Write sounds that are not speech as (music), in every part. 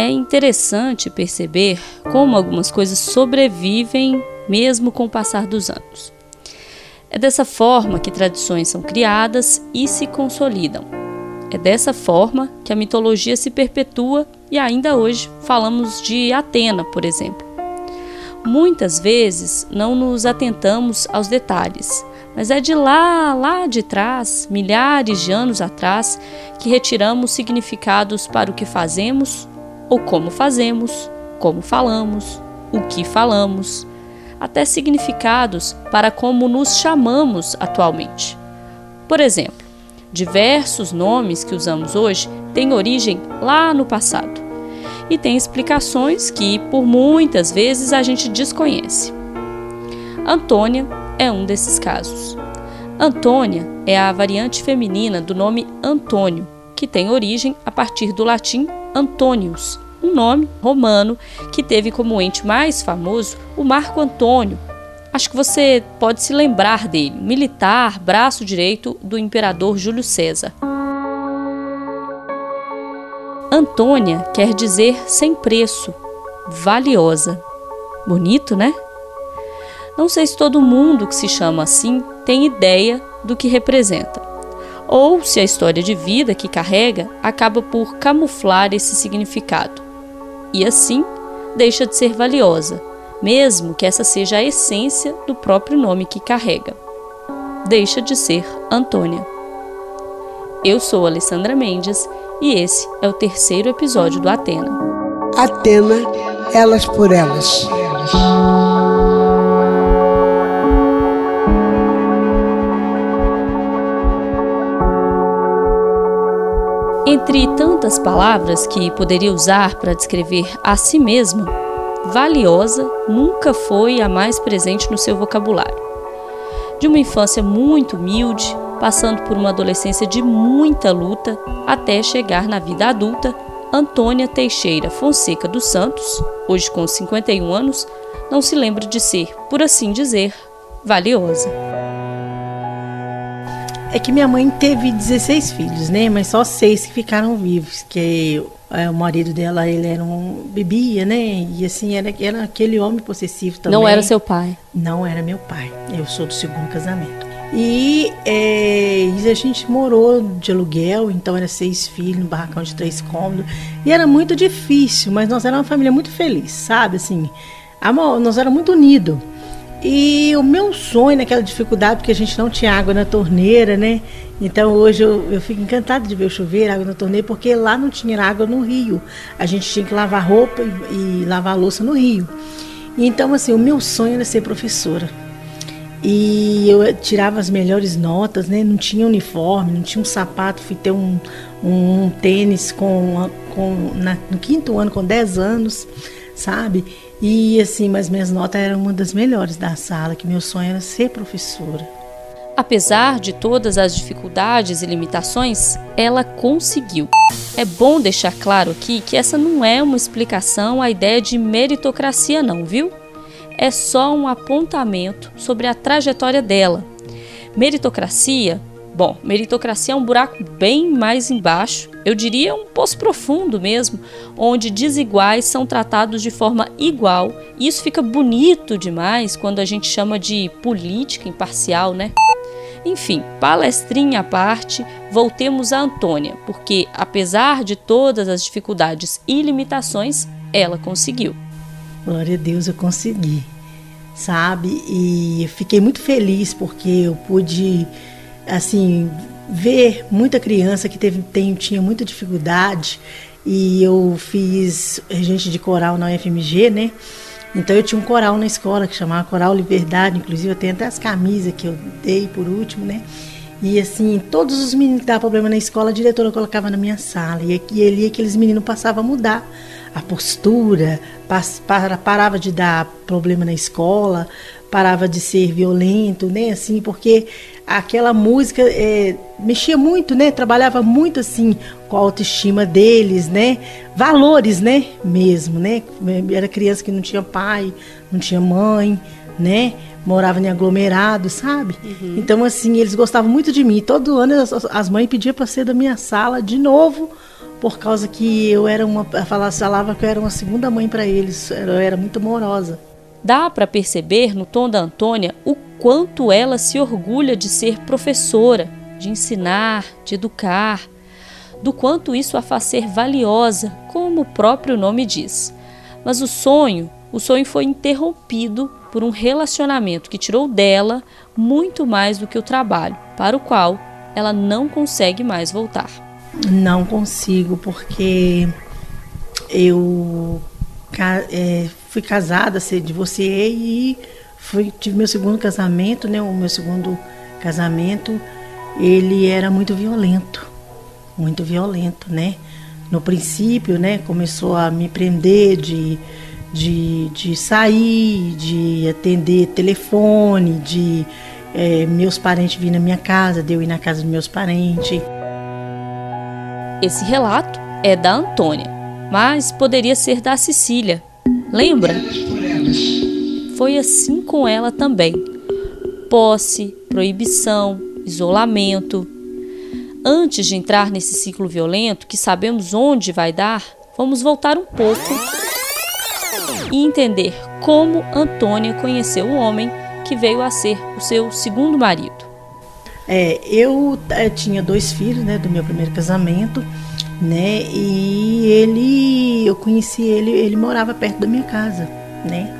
é interessante perceber como algumas coisas sobrevivem mesmo com o passar dos anos. É dessa forma que tradições são criadas e se consolidam. É dessa forma que a mitologia se perpetua e ainda hoje falamos de Atena, por exemplo. Muitas vezes não nos atentamos aos detalhes, mas é de lá, lá de trás, milhares de anos atrás, que retiramos significados para o que fazemos ou como fazemos, como falamos, o que falamos, até significados para como nos chamamos atualmente. Por exemplo, diversos nomes que usamos hoje têm origem lá no passado e têm explicações que, por muitas vezes, a gente desconhece. Antônia é um desses casos. Antônia é a variante feminina do nome Antônio, que tem origem a partir do latim Antônius, um nome romano que teve como ente mais famoso o Marco Antônio. Acho que você pode se lembrar dele, militar, braço direito do imperador Júlio César. Antônia quer dizer sem preço, valiosa. Bonito, né? Não sei se todo mundo que se chama assim tem ideia do que representa, ou se a história de vida que carrega acaba por camuflar esse significado e assim deixa de ser valiosa, mesmo que essa seja a essência do próprio nome que carrega. Deixa de ser Antônia. Eu sou Alessandra Mendes e esse é o terceiro episódio do Atena. Atena, elas por elas. Entre tantas palavras que poderia usar para descrever a si mesma, valiosa nunca foi a mais presente no seu vocabulário. De uma infância muito humilde, passando por uma adolescência de muita luta, até chegar na vida adulta, Antônia Teixeira Fonseca dos Santos, hoje com 51 anos, não se lembra de ser, por assim dizer, valiosa. É que minha mãe teve 16 filhos, né? Mas só seis que ficaram vivos, que é, o marido dela, ele era um bebia, né? E assim, era, era aquele homem possessivo também. Não era seu pai? Não era meu pai. Eu sou do segundo casamento. E, é, e a gente morou de aluguel, então era seis filhos, no barracão de três cômodos. E era muito difícil, mas nós éramos uma família muito feliz, sabe? Assim, amor, nós éramos muito unidos. E o meu sonho naquela dificuldade, porque a gente não tinha água na torneira, né? Então hoje eu, eu fico encantada de ver o chuveiro, água na torneira, porque lá não tinha água no rio. A gente tinha que lavar roupa e, e lavar louça no rio. Então, assim, o meu sonho era ser professora. E eu tirava as melhores notas, né? Não tinha uniforme, não tinha um sapato, fui ter um, um tênis com, com, na, no quinto ano, com 10 anos, sabe? E assim, mas minhas notas eram uma das melhores da sala, que meu sonho era ser professora. Apesar de todas as dificuldades e limitações, ela conseguiu. É bom deixar claro aqui que essa não é uma explicação à ideia de meritocracia, não, viu? É só um apontamento sobre a trajetória dela. Meritocracia Bom, meritocracia é um buraco bem mais embaixo, eu diria um poço profundo mesmo, onde desiguais são tratados de forma igual, e isso fica bonito demais quando a gente chama de política imparcial, né? Enfim, palestrinha à parte, voltemos a Antônia, porque apesar de todas as dificuldades e limitações, ela conseguiu. Glória a Deus, eu consegui, sabe? E fiquei muito feliz porque eu pude assim, ver muita criança que teve, tem, tinha muita dificuldade e eu fiz regente de coral na UFMG, né? Então eu tinha um coral na escola que chamava Coral Liberdade, inclusive eu tenho até as camisas que eu dei por último, né? E assim, todos os meninos que davam problema na escola, a diretora colocava na minha sala. E, e ali aqueles meninos passavam a mudar a postura, pas, para, parava de dar problema na escola, parava de ser violento, né? Assim, porque aquela música é, mexia muito, né? Trabalhava muito assim com a autoestima deles, né? Valores, né? Mesmo, né? Era criança que não tinha pai, não tinha mãe, né? Morava em aglomerado, sabe? Uhum. Então, assim, eles gostavam muito de mim. Todo ano as, as mães pediam para ser da minha sala de novo, por causa que eu era uma falava que eu era uma segunda mãe para eles, eu era muito amorosa. Dá para perceber no tom da Antônia o quanto ela se orgulha de ser professora, de ensinar, de educar, do quanto isso a faz ser valiosa, como o próprio nome diz. Mas o sonho, o sonho foi interrompido por um relacionamento que tirou dela muito mais do que o trabalho, para o qual ela não consegue mais voltar. Não consigo, porque eu é, fui casada, se divorciei e fui, tive meu segundo casamento, né? O meu segundo casamento, ele era muito violento, muito violento, né? No princípio, né? Começou a me prender de, de, de sair, de atender telefone, de é, meus parentes virem na minha casa, de eu ir na casa dos meus parentes. Esse relato é da Antônia, mas poderia ser da Cecília. Lembra? Foi assim com ela também. Posse, proibição, isolamento. Antes de entrar nesse ciclo violento, que sabemos onde vai dar, vamos voltar um pouco e entender como Antônia conheceu o homem que veio a ser o seu segundo marido. É, eu, é, tinha dois filhos, né, do meu primeiro casamento, né, e ele, eu conheci ele, ele morava perto da minha casa, né,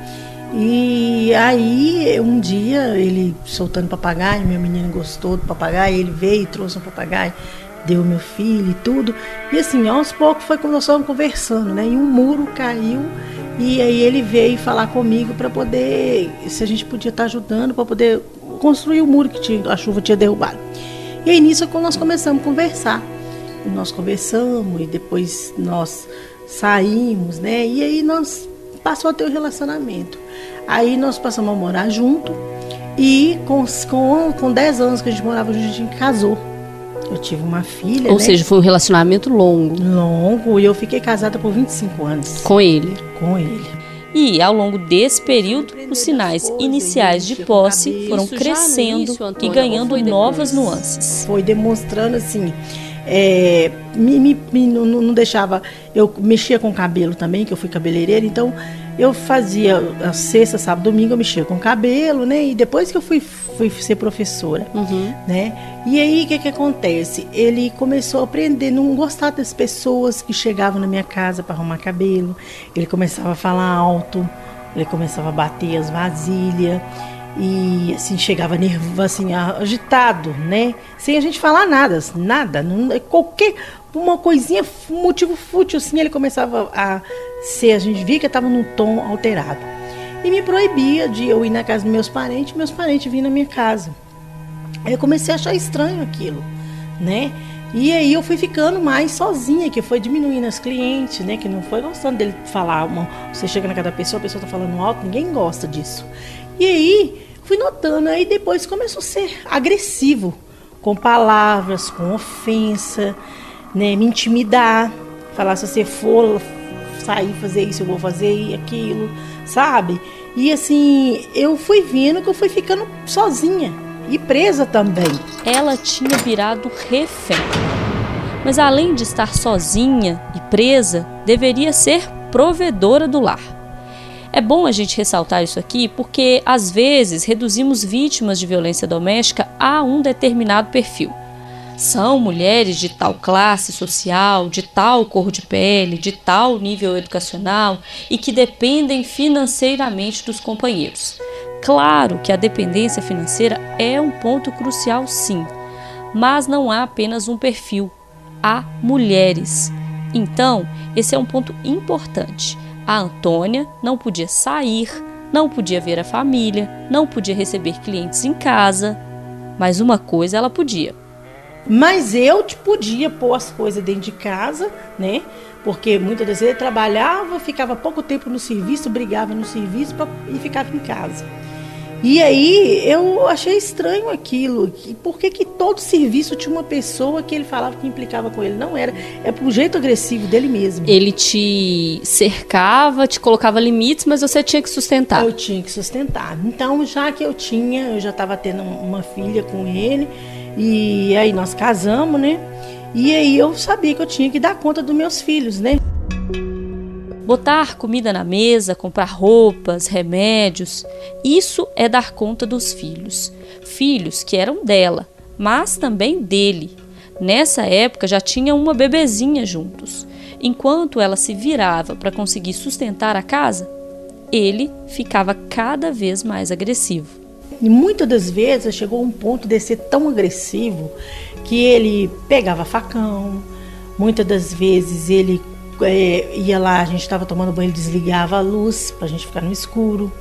e aí um dia ele soltando papagaio, meu menino gostou do papagaio, ele veio e trouxe um papagaio, deu meu filho e tudo, e assim, aos poucos foi quando nós estávamos conversando, né, e um muro caiu e aí ele veio falar comigo para poder, se a gente podia estar tá ajudando para poder construir o muro que tinha, a chuva tinha derrubado. E aí nisso nós começamos a conversar. E nós conversamos e depois nós saímos, né? E aí nós passou a ter um relacionamento. Aí nós passamos a morar junto e com, com, com 10 anos que a gente morava junto, a gente casou. Eu tive uma filha. Ou né? seja, foi um relacionamento longo. Longo, e eu fiquei casada por 25 anos. Com ele. Com ele. E, ao longo desse período, os sinais iniciais de posse foram crescendo e ganhando novas nuances. Foi demonstrando assim. É, me, me, me não, não, deixava. Eu mexia com o cabelo também, que eu fui cabeleireira, então eu fazia sexta, sábado, domingo, eu mexia com o cabelo, né? E depois que eu fui, fui ser professora, uhum. né? E aí o que, que acontece? Ele começou a aprender, não gostar das pessoas que chegavam na minha casa para arrumar cabelo. Ele começava a falar alto, ele começava a bater as vasilhas e assim chegava nervoso, assim agitado, né? Sem a gente falar nada, nada, não, qualquer uma coisinha, motivo fútil assim, ele começava a ser, a gente via que estava num tom alterado. E me proibia de eu ir na casa dos meus parentes, meus parentes vinham na minha casa. Aí eu comecei a achar estranho aquilo, né? E aí eu fui ficando mais sozinha, que foi diminuindo as clientes, né? Que não foi gostando dele falar. Uma, você chega na casa da pessoa, a pessoa tá falando alto, ninguém gosta disso. E aí fui notando, aí depois começou a ser agressivo, com palavras, com ofensa, né? Me intimidar, falar se você for sair fazer isso, eu vou fazer aquilo, sabe? E assim, eu fui vendo que eu fui ficando sozinha e presa também. Ela tinha virado refém. Mas além de estar sozinha e presa, deveria ser provedora do lar. É bom a gente ressaltar isso aqui porque às vezes reduzimos vítimas de violência doméstica a um determinado perfil. São mulheres de tal classe social, de tal cor de pele, de tal nível educacional e que dependem financeiramente dos companheiros. Claro que a dependência financeira é um ponto crucial, sim, mas não há apenas um perfil, há mulheres. Então, esse é um ponto importante. A Antônia não podia sair, não podia ver a família, não podia receber clientes em casa, mas uma coisa ela podia. Mas eu podia pôr as coisas dentro de casa, né? Porque muitas vezes ele trabalhava, ficava pouco tempo no serviço, brigava no serviço pra, e ficava em casa. E aí eu achei estranho aquilo. Por que, que todo serviço tinha uma pessoa que ele falava que implicava com ele? Não era. É pro jeito agressivo dele mesmo. Ele te cercava, te colocava limites, mas você tinha que sustentar. Eu tinha que sustentar. Então, já que eu tinha, eu já estava tendo uma filha com ele, e aí nós casamos, né? E aí eu sabia que eu tinha que dar conta dos meus filhos, né? Botar comida na mesa, comprar roupas, remédios, isso é dar conta dos filhos. Filhos que eram dela, mas também dele. Nessa época já tinha uma bebezinha juntos. Enquanto ela se virava para conseguir sustentar a casa, ele ficava cada vez mais agressivo. E muitas das vezes chegou um ponto de ser tão agressivo que ele pegava facão, muitas das vezes ele é, ia lá, a gente estava tomando banho, ele desligava a luz para a gente ficar no escuro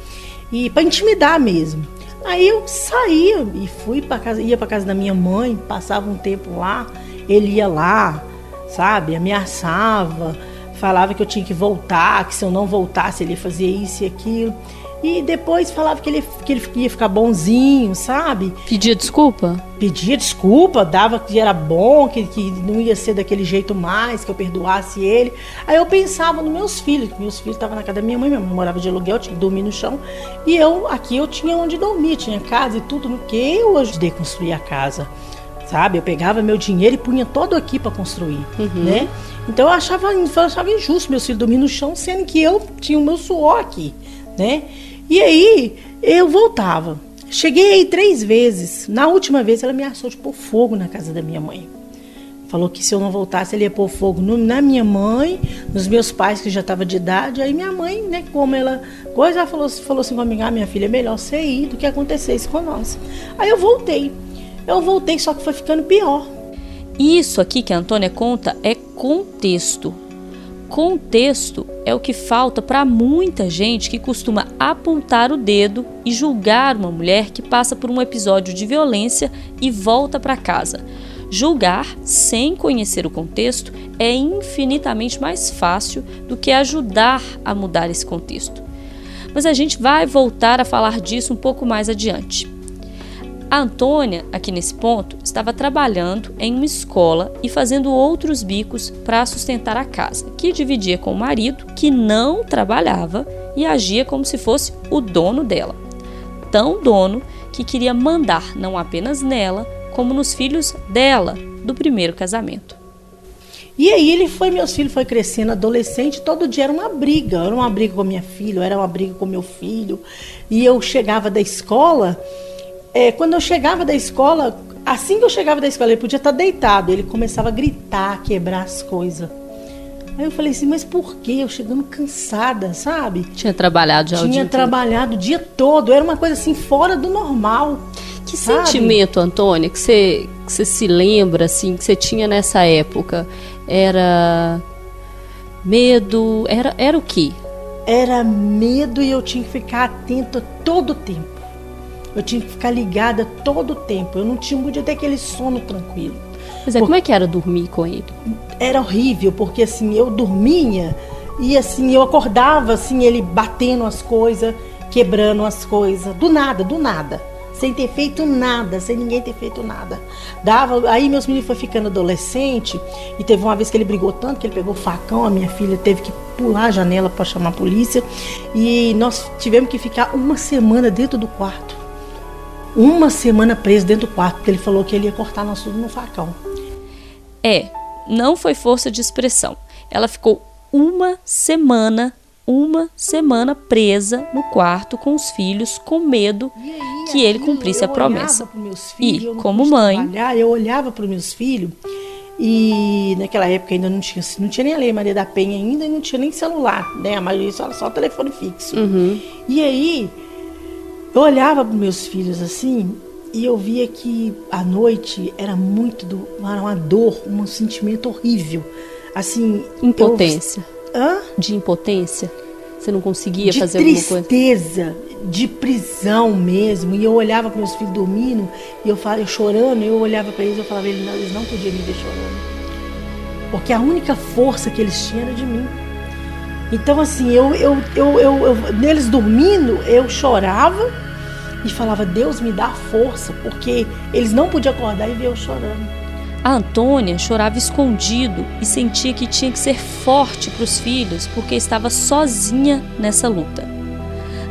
e para intimidar mesmo. Aí eu saía e fui para casa, ia para casa da minha mãe, passava um tempo lá, ele ia lá, sabe, ameaçava, falava que eu tinha que voltar, que se eu não voltasse ele ia fazer isso e aquilo. E depois falava que ele, que ele ia ficar bonzinho, sabe? Pedia desculpa? Pedia desculpa, dava que era bom, que, que não ia ser daquele jeito mais, que eu perdoasse ele. Aí eu pensava nos meus filhos, que meus filhos estavam na casa da minha mãe, minha mãe morava de aluguel, tinha que dormir no chão. E eu, aqui eu tinha onde dormir, tinha casa e tudo, no que eu ajudei a construir a casa. Sabe? Eu pegava meu dinheiro e punha todo aqui para construir, uhum. né? Então eu achava, eu achava injusto meus filhos dormir no chão, sendo que eu tinha o meu suor aqui, né? E aí eu voltava. Cheguei aí três vezes. Na última vez ela me ameaçou de pôr fogo na casa da minha mãe. Falou que se eu não voltasse, ele ia pôr fogo no, na minha mãe, nos meus pais, que já estavam de idade. Aí minha mãe, né, como ela. Coisa, ela falou, falou assim comigo: ah, minha filha, é melhor você ir do que acontecer isso com nós. Aí eu voltei. Eu voltei, só que foi ficando pior. Isso aqui que a Antônia conta é contexto. Contexto é o que falta para muita gente que costuma apontar o dedo e julgar uma mulher que passa por um episódio de violência e volta para casa. Julgar sem conhecer o contexto é infinitamente mais fácil do que ajudar a mudar esse contexto. Mas a gente vai voltar a falar disso um pouco mais adiante. A Antônia, aqui nesse ponto, estava trabalhando em uma escola e fazendo outros bicos para sustentar a casa, que dividia com o marido, que não trabalhava e agia como se fosse o dono dela. Tão dono que queria mandar não apenas nela, como nos filhos dela, do primeiro casamento. E aí ele foi, meus filhos foi crescendo, adolescente, todo dia era uma briga, era uma briga com minha filha, era uma briga com meu filho. E eu chegava da escola, é, quando eu chegava da escola, assim que eu chegava da escola, ele podia estar deitado, ele começava a gritar, quebrar as coisas. Aí eu falei assim, mas por quê? Eu chegando cansada, sabe? Tinha trabalhado já Tinha o dia trabalhado o dia todo, era uma coisa assim fora do normal. Que sabe? sentimento, Antônia, que você, que você se lembra, assim, que você tinha nessa época? Era medo? Era, era o quê? Era medo e eu tinha que ficar atenta todo o tempo. Eu tinha que ficar ligada todo o tempo. Eu não tinha podia ter aquele sono tranquilo. Mas é, como é que era dormir com ele? Era horrível, porque assim, eu dormia e assim, eu acordava assim, ele batendo as coisas, quebrando as coisas, do nada, do nada. Sem ter feito nada, sem ninguém ter feito nada. Dava, aí meus meninos foram ficando adolescente e teve uma vez que ele brigou tanto que ele pegou facão, a minha filha teve que pular a janela para chamar a polícia e nós tivemos que ficar uma semana dentro do quarto uma semana preso dentro do quarto, porque ele falou que ele ia cortar nós tudo no facão. É, não foi força de expressão. Ela ficou uma semana, uma semana presa no quarto com os filhos, com medo aí, que ele cumprisse a promessa. Filhos, e como mãe, eu olhava para os meus filhos e naquela época ainda não tinha, não tinha nem a Lei Maria da Penha ainda, não tinha nem celular, né? A maioria só, só telefone fixo. Uhum. E aí eu olhava para meus filhos assim e eu via que a noite era muito do, era uma dor, um sentimento horrível. Assim, impotência. Eu, hã? De impotência. Você não conseguia de fazer alguma coisa? De tristeza, de prisão mesmo. E eu olhava para meus filhos dormindo e eu falava, eu chorando, eu olhava para eles e eu falava, eles não, eles não podiam me ver chorando. Porque a única força que eles tinham era de mim. Então, assim, eu, eu, eu, eu, neles dormindo, eu chorava e falava: Deus me dá força, porque eles não podiam acordar e ver eu chorando. A Antônia chorava escondido e sentia que tinha que ser forte para os filhos porque estava sozinha nessa luta.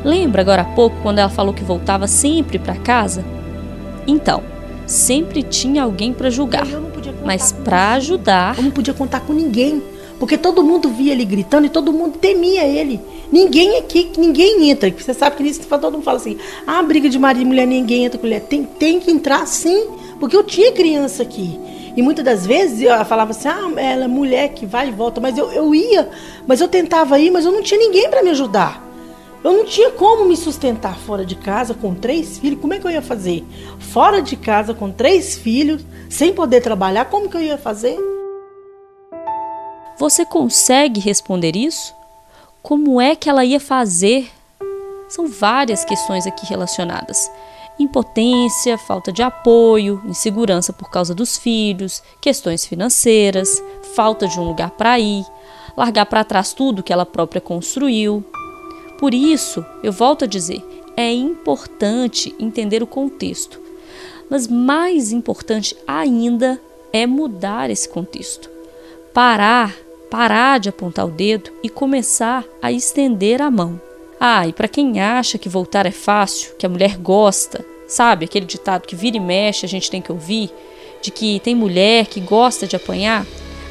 Lembra agora há pouco quando ela falou que voltava sempre para casa? Então, sempre tinha alguém para julgar. mas para ajudar. Eu não podia contar com ninguém. Porque todo mundo via ele gritando e todo mundo temia ele. Ninguém aqui, ninguém entra. Você sabe que nisso todo mundo fala assim: ah, briga de marido e mulher, ninguém entra com mulher. Tem, tem que entrar sim, porque eu tinha criança aqui. E muitas das vezes eu falava assim: ah, ela é mulher que vai e volta. Mas eu, eu ia, mas eu tentava ir, mas eu não tinha ninguém para me ajudar. Eu não tinha como me sustentar fora de casa com três filhos. Como é que eu ia fazer? Fora de casa com três filhos, sem poder trabalhar, como que eu ia fazer? Você consegue responder isso? Como é que ela ia fazer? São várias questões aqui relacionadas. Impotência, falta de apoio, insegurança por causa dos filhos, questões financeiras, falta de um lugar para ir, largar para trás tudo que ela própria construiu. Por isso, eu volto a dizer, é importante entender o contexto, mas mais importante ainda é mudar esse contexto. Parar parar de apontar o dedo e começar a estender a mão. Ah, e para quem acha que voltar é fácil, que a mulher gosta, sabe aquele ditado que vira e mexe a gente tem que ouvir, de que tem mulher que gosta de apanhar?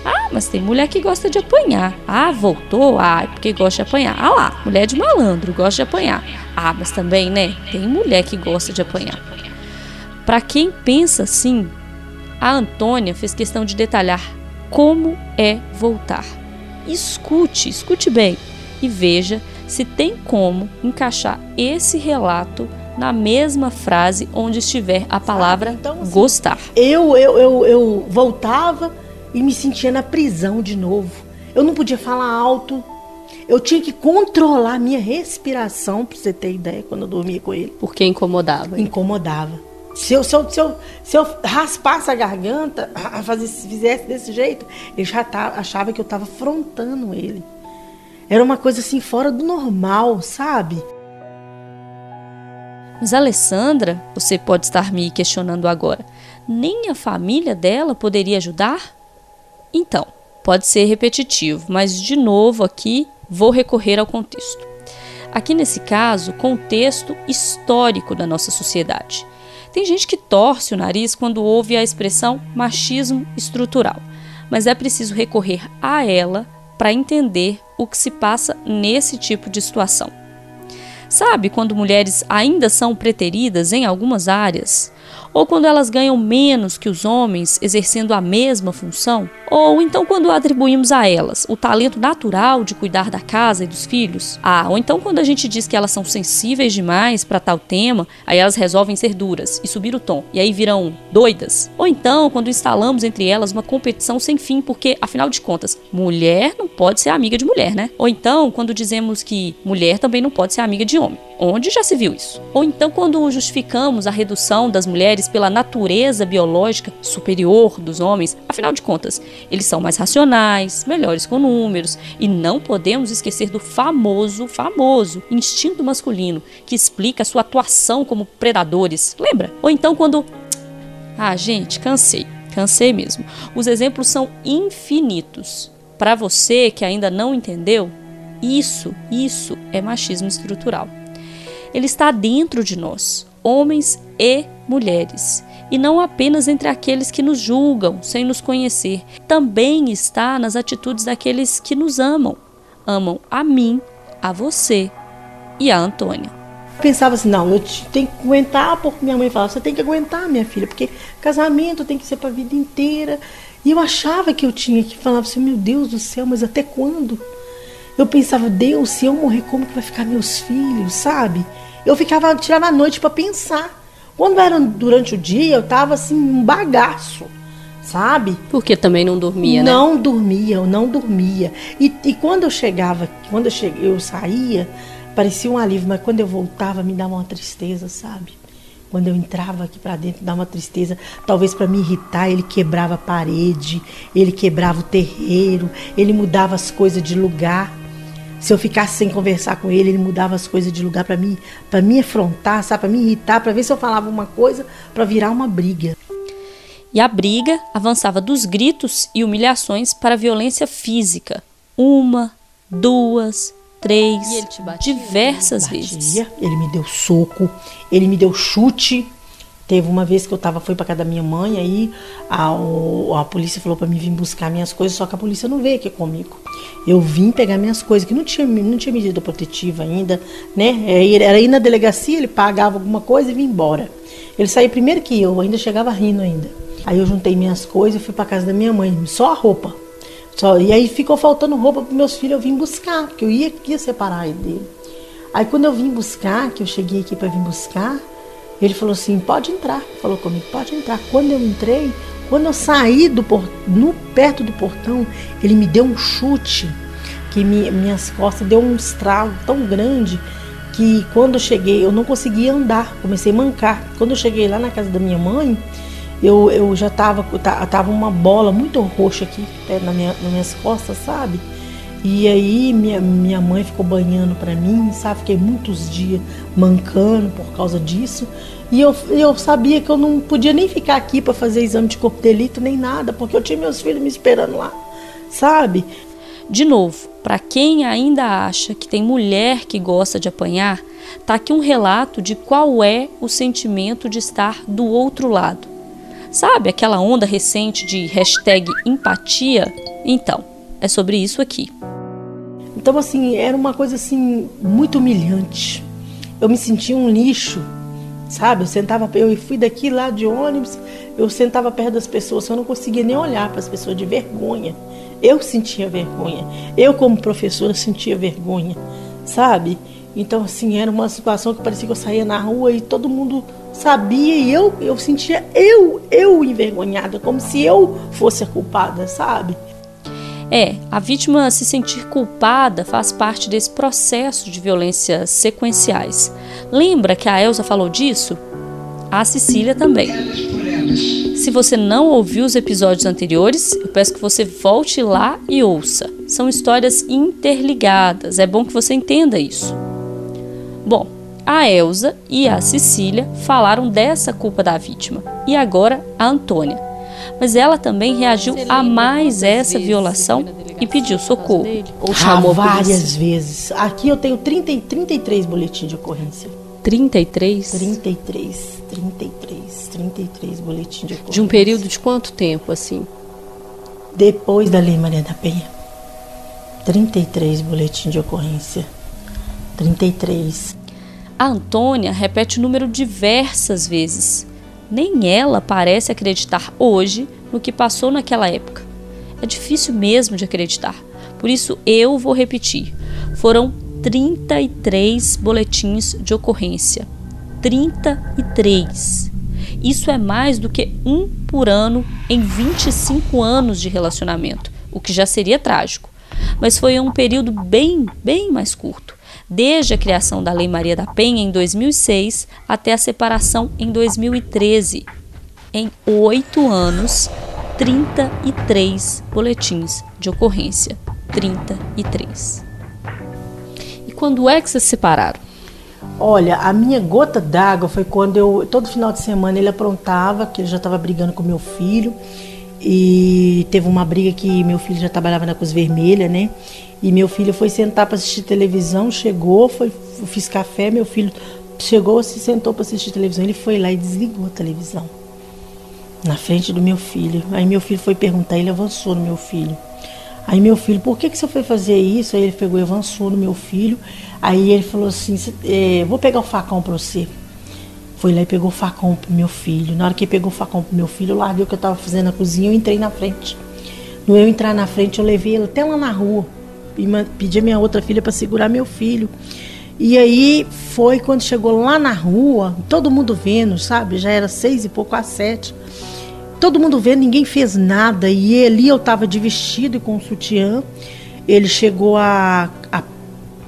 Ah, mas tem mulher que gosta de apanhar. Ah, voltou? Ah, é porque gosta de apanhar. Ah lá, mulher de malandro, gosta de apanhar. Ah, mas também, né? Tem mulher que gosta de apanhar. Para quem pensa assim, a Antônia fez questão de detalhar como é voltar. Escute, escute bem e veja se tem como encaixar esse relato na mesma frase onde estiver a palavra então, assim, gostar. Eu, eu, eu, eu voltava e me sentia na prisão de novo. Eu não podia falar alto. Eu tinha que controlar minha respiração, para você ter ideia, quando eu dormia com ele. Porque incomodava. Incomodava. Se eu, se eu, se eu, se eu raspasse a garganta, a fazer, se fizesse desse jeito, ele já tá, achava que eu estava afrontando ele. Era uma coisa assim fora do normal, sabe? Mas Alessandra, você pode estar me questionando agora, nem a família dela poderia ajudar? Então, pode ser repetitivo, mas de novo aqui vou recorrer ao contexto. Aqui nesse caso, contexto histórico da nossa sociedade. Tem gente que torce o nariz quando ouve a expressão machismo estrutural, mas é preciso recorrer a ela para entender o que se passa nesse tipo de situação. Sabe quando mulheres ainda são preteridas em algumas áreas? Ou quando elas ganham menos que os homens exercendo a mesma função, ou então quando atribuímos a elas o talento natural de cuidar da casa e dos filhos. Ah, ou então quando a gente diz que elas são sensíveis demais para tal tema, aí elas resolvem ser duras e subir o tom, e aí viram doidas. Ou então quando instalamos entre elas uma competição sem fim, porque afinal de contas, mulher não pode ser amiga de mulher, né? Ou então quando dizemos que mulher também não pode ser amiga de homem. Onde já se viu isso? Ou então quando justificamos a redução das mulheres pela natureza biológica superior dos homens, afinal de contas, eles são mais racionais, melhores com números, e não podemos esquecer do famoso, famoso instinto masculino que explica a sua atuação como predadores. Lembra? Ou então quando Ah, gente, cansei. Cansei mesmo. Os exemplos são infinitos. Para você que ainda não entendeu, isso, isso é machismo estrutural. Ele está dentro de nós, homens e mulheres, e não apenas entre aqueles que nos julgam sem nos conhecer. Também está nas atitudes daqueles que nos amam. Amam a mim, a você e a Antônia. Pensava assim, não, eu tenho que aguentar, porque minha mãe falava, você tem que aguentar, minha filha, porque casamento tem que ser para a vida inteira. E eu achava que eu tinha que falava assim, meu Deus do céu, mas até quando? Eu pensava, Deus, se eu morrer, como que vai ficar meus filhos, sabe? Eu ficava, tirava a noite para pensar. Quando era durante o dia, eu tava assim, um bagaço, sabe? Porque também não dormia, né? Não dormia, eu não dormia. E, e quando eu chegava, quando eu, cheguei, eu saía, parecia um alívio, mas quando eu voltava, me dava uma tristeza, sabe? Quando eu entrava aqui para dentro, dava uma tristeza. Talvez para me irritar, ele quebrava a parede, ele quebrava o terreiro, ele mudava as coisas de lugar. Se eu ficasse sem conversar com ele, ele mudava as coisas de lugar para mim, para me afrontar, sabe, para me irritar, para ver se eu falava uma coisa, para virar uma briga. E a briga avançava dos gritos e humilhações para a violência física. Uma, duas, três, diversas ele vezes. Ele me deu soco, ele me deu chute, Teve uma vez que eu tava, fui para casa da minha mãe, aí a, a polícia falou para mim vir buscar minhas coisas, só que a polícia não veio aqui comigo. Eu vim pegar minhas coisas, que não tinha, não tinha medida protetiva ainda, né? Era ir na delegacia, ele pagava alguma coisa e vinha embora. Ele saiu primeiro que eu, ainda chegava rindo ainda. Aí eu juntei minhas coisas e fui para casa da minha mãe, só a roupa. Só, e aí ficou faltando roupa para meus filhos, eu vim buscar, porque eu ia, ia separar dele. Aí quando eu vim buscar, que eu cheguei aqui para vir buscar, ele falou assim: pode entrar. Falou comigo: pode entrar. Quando eu entrei, quando eu saí do no perto do portão, ele me deu um chute que me, minhas costas deu um estrago tão grande que quando eu cheguei eu não conseguia andar, comecei a mancar. Quando eu cheguei lá na casa da minha mãe, eu, eu já tava, tava uma bola muito roxa aqui na minha, nas minhas costas, sabe? E aí minha, minha mãe ficou banhando para mim, sabe? Fiquei muitos dias mancando por causa disso. E eu, eu sabia que eu não podia nem ficar aqui para fazer exame de corpo de delito nem nada, porque eu tinha meus filhos me esperando lá, sabe? De novo, para quem ainda acha que tem mulher que gosta de apanhar, tá aqui um relato de qual é o sentimento de estar do outro lado. Sabe aquela onda recente de hashtag empatia? Então, é sobre isso aqui. Então, assim, era uma coisa assim muito humilhante. Eu me sentia um lixo, sabe? Eu sentava, eu fui daqui lá de ônibus, eu sentava perto das pessoas, eu não conseguia nem olhar para as pessoas de vergonha. Eu sentia vergonha. Eu, como professora, sentia vergonha, sabe? Então, assim, era uma situação que parecia que eu saía na rua e todo mundo sabia e eu, eu sentia eu, eu envergonhada, como se eu fosse a culpada, sabe? É, a vítima se sentir culpada faz parte desse processo de violências sequenciais. Lembra que a Elsa falou disso? A Cecília também. Se você não ouviu os episódios anteriores, eu peço que você volte lá e ouça. São histórias interligadas, é bom que você entenda isso. Bom, a Elsa e a Cecília falaram dessa culpa da vítima e agora a Antônia mas ela também reagiu a mais essa violação e pediu socorro. Ou chamou ah, várias vezes. Aqui eu tenho 30, 33 boletins de ocorrência. 33? 33, 33, 33 boletins de ocorrência. De um período de quanto tempo, assim? Depois da Lei Maria da Penha. 33 boletins de ocorrência. 33. A Antônia repete o número diversas vezes nem ela parece acreditar hoje no que passou naquela época. É difícil mesmo de acreditar. Por isso eu vou repetir. Foram 33 boletins de ocorrência. 33. Isso é mais do que um por ano em 25 anos de relacionamento, o que já seria trágico. Mas foi um período bem, bem mais curto desde a criação da Lei Maria da Penha em 2006 até a separação em 2013. Em oito anos, 33 boletins de ocorrência. 33. E quando é que vocês se separaram? Olha, a minha gota d'água foi quando eu, todo final de semana ele aprontava, que ele já estava brigando com meu filho. E teve uma briga que meu filho já trabalhava na Cruz Vermelha, né? E meu filho foi sentar para assistir televisão, chegou, foi, fiz café, meu filho chegou, se sentou para assistir televisão, ele foi lá e desligou a televisão na frente do meu filho. Aí meu filho foi perguntar, ele avançou no meu filho. Aí meu filho, por que, que você foi fazer isso? Aí ele pegou e avançou no meu filho. Aí ele falou assim, é, vou pegar o facão para você. Foi lá e pegou o facão pro meu filho. Na hora que pegou o facão pro meu filho, eu larguei o que eu estava fazendo na cozinha, eu entrei na frente. No eu entrar na frente, eu levei ele até lá na rua e pedi a minha outra filha para segurar meu filho. E aí foi quando chegou lá na rua, todo mundo vendo, sabe? Já era seis e pouco, às sete. Todo mundo vendo, ninguém fez nada. E ali eu estava de vestido e com sutiã. Ele chegou a, a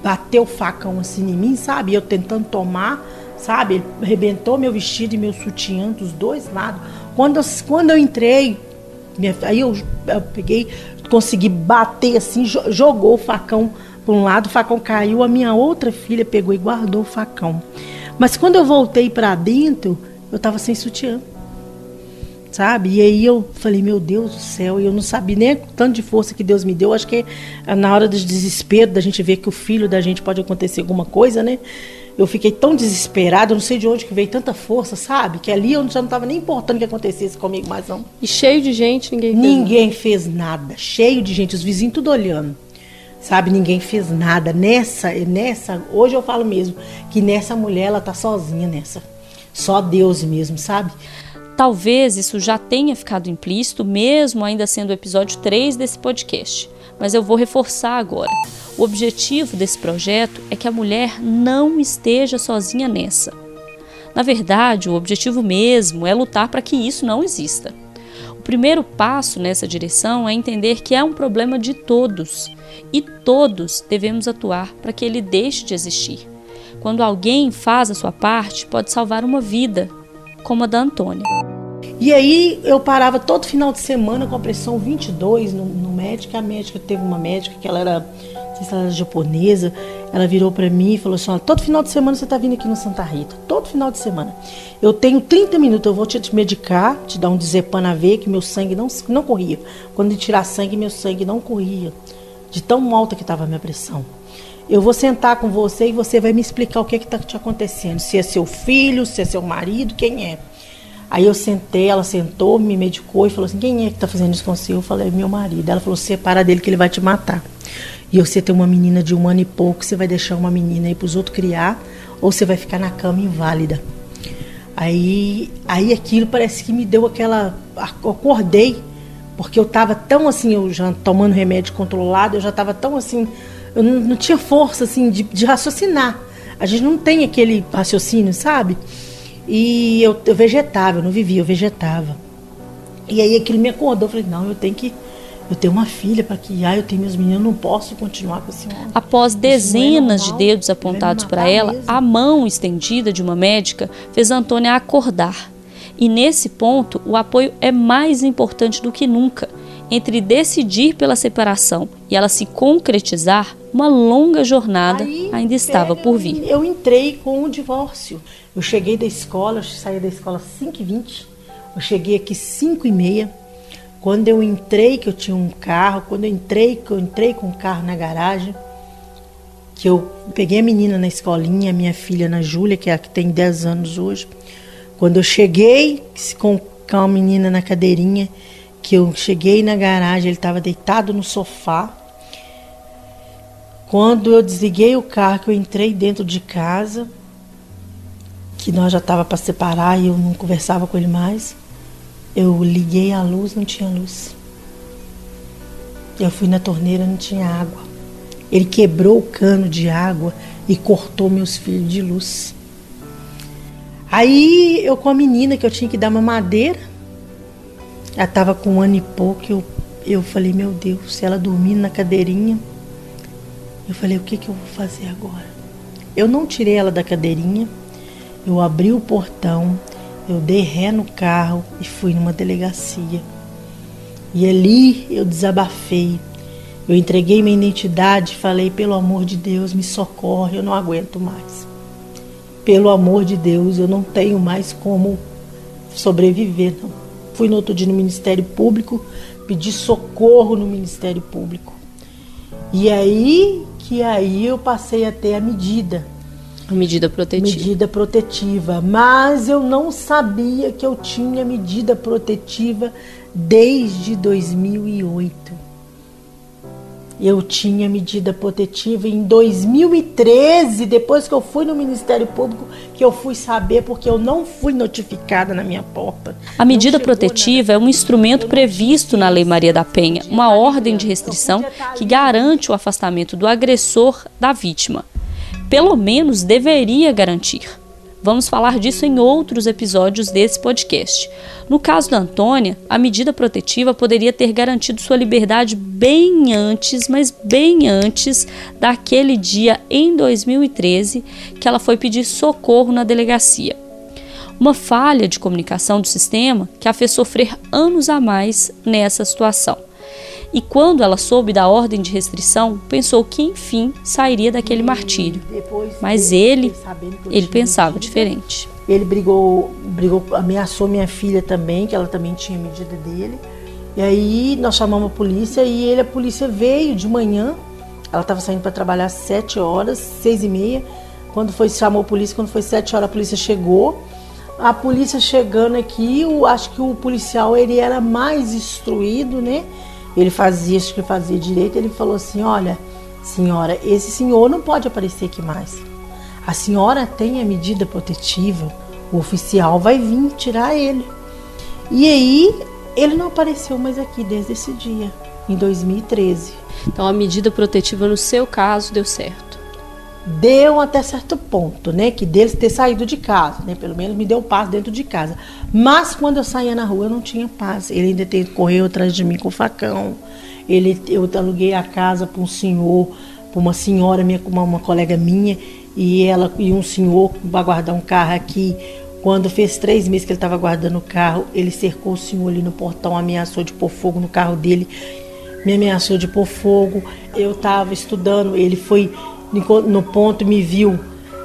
bater o facão assim em mim, sabe? Eu tentando tomar, sabe? Ele arrebentou meu vestido e meu sutiã dos dois lados. Quando eu, quando eu entrei, aí eu, eu peguei, consegui bater assim, jogou o facão para um lado, o facão caiu, a minha outra filha pegou e guardou o facão. Mas quando eu voltei para dentro, eu estava sem sutiã. Sabe? E aí eu falei, meu Deus do céu, eu não sabia nem o tanto de força que Deus me deu. Acho que é na hora do desespero, da gente ver que o filho da gente pode acontecer alguma coisa, né? Eu fiquei tão desesperada, eu não sei de onde que veio tanta força, sabe? Que ali eu já não estava nem importando o que acontecesse comigo mais não. E cheio de gente, ninguém fez Ninguém nada. fez nada. Cheio de gente, os vizinhos tudo olhando. Sabe, ninguém fez nada. Nessa, nessa, hoje eu falo mesmo que nessa mulher ela tá sozinha nessa. Só Deus mesmo, sabe? Talvez isso já tenha ficado implícito, mesmo ainda sendo o episódio 3 desse podcast, mas eu vou reforçar agora. O objetivo desse projeto é que a mulher não esteja sozinha nessa. Na verdade, o objetivo mesmo é lutar para que isso não exista. O primeiro passo nessa direção é entender que é um problema de todos e todos devemos atuar para que ele deixe de existir. Quando alguém faz a sua parte, pode salvar uma vida, como a da Antônia. E aí eu parava todo final de semana com a pressão 22 no, no médico. A médica teve uma médica que ela era, não sei se ela era japonesa, ela virou para mim e falou assim: todo final de semana você tá vindo aqui no Santa Rita. Todo final de semana. Eu tenho 30 minutos, eu vou te medicar, te dar um dizepana ver que meu sangue não, não corria. Quando tirar sangue, meu sangue não corria. De tão alta que estava a minha pressão. Eu vou sentar com você e você vai me explicar o que é está te acontecendo. Se é seu filho, se é seu marido, quem é. Aí eu sentei, ela sentou, me medicou e falou assim: quem é que está fazendo isso com você? Eu falei: meu marido. Ela falou: separa dele que ele vai te matar. E você tem uma menina de um ano e pouco, você vai deixar uma menina aí para os outros criar, ou você vai ficar na cama inválida. Aí, aí aquilo parece que me deu aquela. Acordei, porque eu estava tão assim, eu já tomando remédio controlado, eu já estava tão assim eu não, não tinha força assim de, de, raciocinar. A gente não tem aquele raciocínio, sabe? E eu, eu vegetava, eu não vivia, eu vegetava. E aí aquilo me acordou, eu falei, não, eu tenho que eu tenho uma filha para criar, eu tenho meus meninos, eu não posso continuar com esse homem. Após é dezenas é de dedos apontados para ela, mesmo. a mão estendida de uma médica fez Antônia acordar. E nesse ponto, o apoio é mais importante do que nunca. Entre decidir pela separação e ela se concretizar, uma longa jornada Aí, ainda estava por vir. Eu entrei com o divórcio. Eu cheguei da escola, eu saí da escola às 5h20, eu cheguei aqui 5h30. Quando eu entrei, que eu tinha um carro, quando eu entrei, que eu entrei com o carro na garagem, que eu peguei a menina na escolinha, a minha filha na Júlia, que é a que tem 10 anos hoje. Quando eu cheguei com a menina na cadeirinha, que eu cheguei na garagem, ele estava deitado no sofá, quando eu desliguei o carro, que eu entrei dentro de casa, que nós já estava para separar e eu não conversava com ele mais, eu liguei a luz, não tinha luz. Eu fui na torneira, não tinha água. Ele quebrou o cano de água e cortou meus filhos de luz. Aí eu com a menina que eu tinha que dar uma madeira, ela estava com um ano e pouco, eu, eu falei, meu Deus, se ela dormindo na cadeirinha, eu falei, o que, que eu vou fazer agora? Eu não tirei ela da cadeirinha, eu abri o portão, eu dei ré no carro e fui numa delegacia. E ali eu desabafei. Eu entreguei minha identidade e falei, pelo amor de Deus, me socorre, eu não aguento mais. Pelo amor de Deus, eu não tenho mais como sobreviver, não. Fui no outro dia no Ministério Público, pedi socorro no Ministério Público. E aí que aí eu passei a ter a medida. Medida protetiva. Medida protetiva. Mas eu não sabia que eu tinha medida protetiva desde 2008. Eu tinha medida protetiva em 2013, depois que eu fui no Ministério Público, que eu fui saber porque eu não fui notificada na minha porta. A medida protetiva na... é um instrumento previsto na Lei Maria da Penha, uma ordem de restrição que garante o afastamento do agressor da vítima. Pelo menos deveria garantir. Vamos falar disso em outros episódios desse podcast. No caso da Antônia, a medida protetiva poderia ter garantido sua liberdade bem antes, mas bem antes daquele dia em 2013 que ela foi pedir socorro na delegacia. Uma falha de comunicação do sistema que a fez sofrer anos a mais nessa situação e quando ela soube da ordem de restrição, pensou que enfim sairia daquele martírio. Mas ele, ele pensava diferente. Ele brigou, brigou, ameaçou minha filha também, que ela também tinha medida dele. E aí nós chamamos a polícia e ele, a polícia veio de manhã. Ela estava saindo para trabalhar às sete horas, seis e meia. Quando foi chamou a polícia, quando foi sete horas a polícia chegou. A polícia chegando aqui, eu acho que o policial ele era mais instruído, né? Ele fazia, acho que fazia direito. Ele falou assim: Olha, senhora, esse senhor não pode aparecer aqui mais. A senhora tem a medida protetiva, o oficial vai vir tirar ele. E aí ele não apareceu mais aqui desde esse dia, em 2013. Então a medida protetiva no seu caso deu certo. Deu até certo ponto, né? Que deles ter saído de casa, né? Pelo menos me deu paz dentro de casa. Mas quando eu saía na rua eu não tinha paz. Ele ainda correu atrás de mim com facão. Ele, eu aluguei a casa para um senhor, para uma senhora, minha, uma, uma colega minha, e ela e um senhor para guardar um carro aqui. Quando fez três meses que ele estava guardando o carro, ele cercou o senhor ali no portão, ameaçou de pôr fogo no carro dele, me ameaçou de pôr fogo. Eu estava estudando, ele foi no ponto me viu.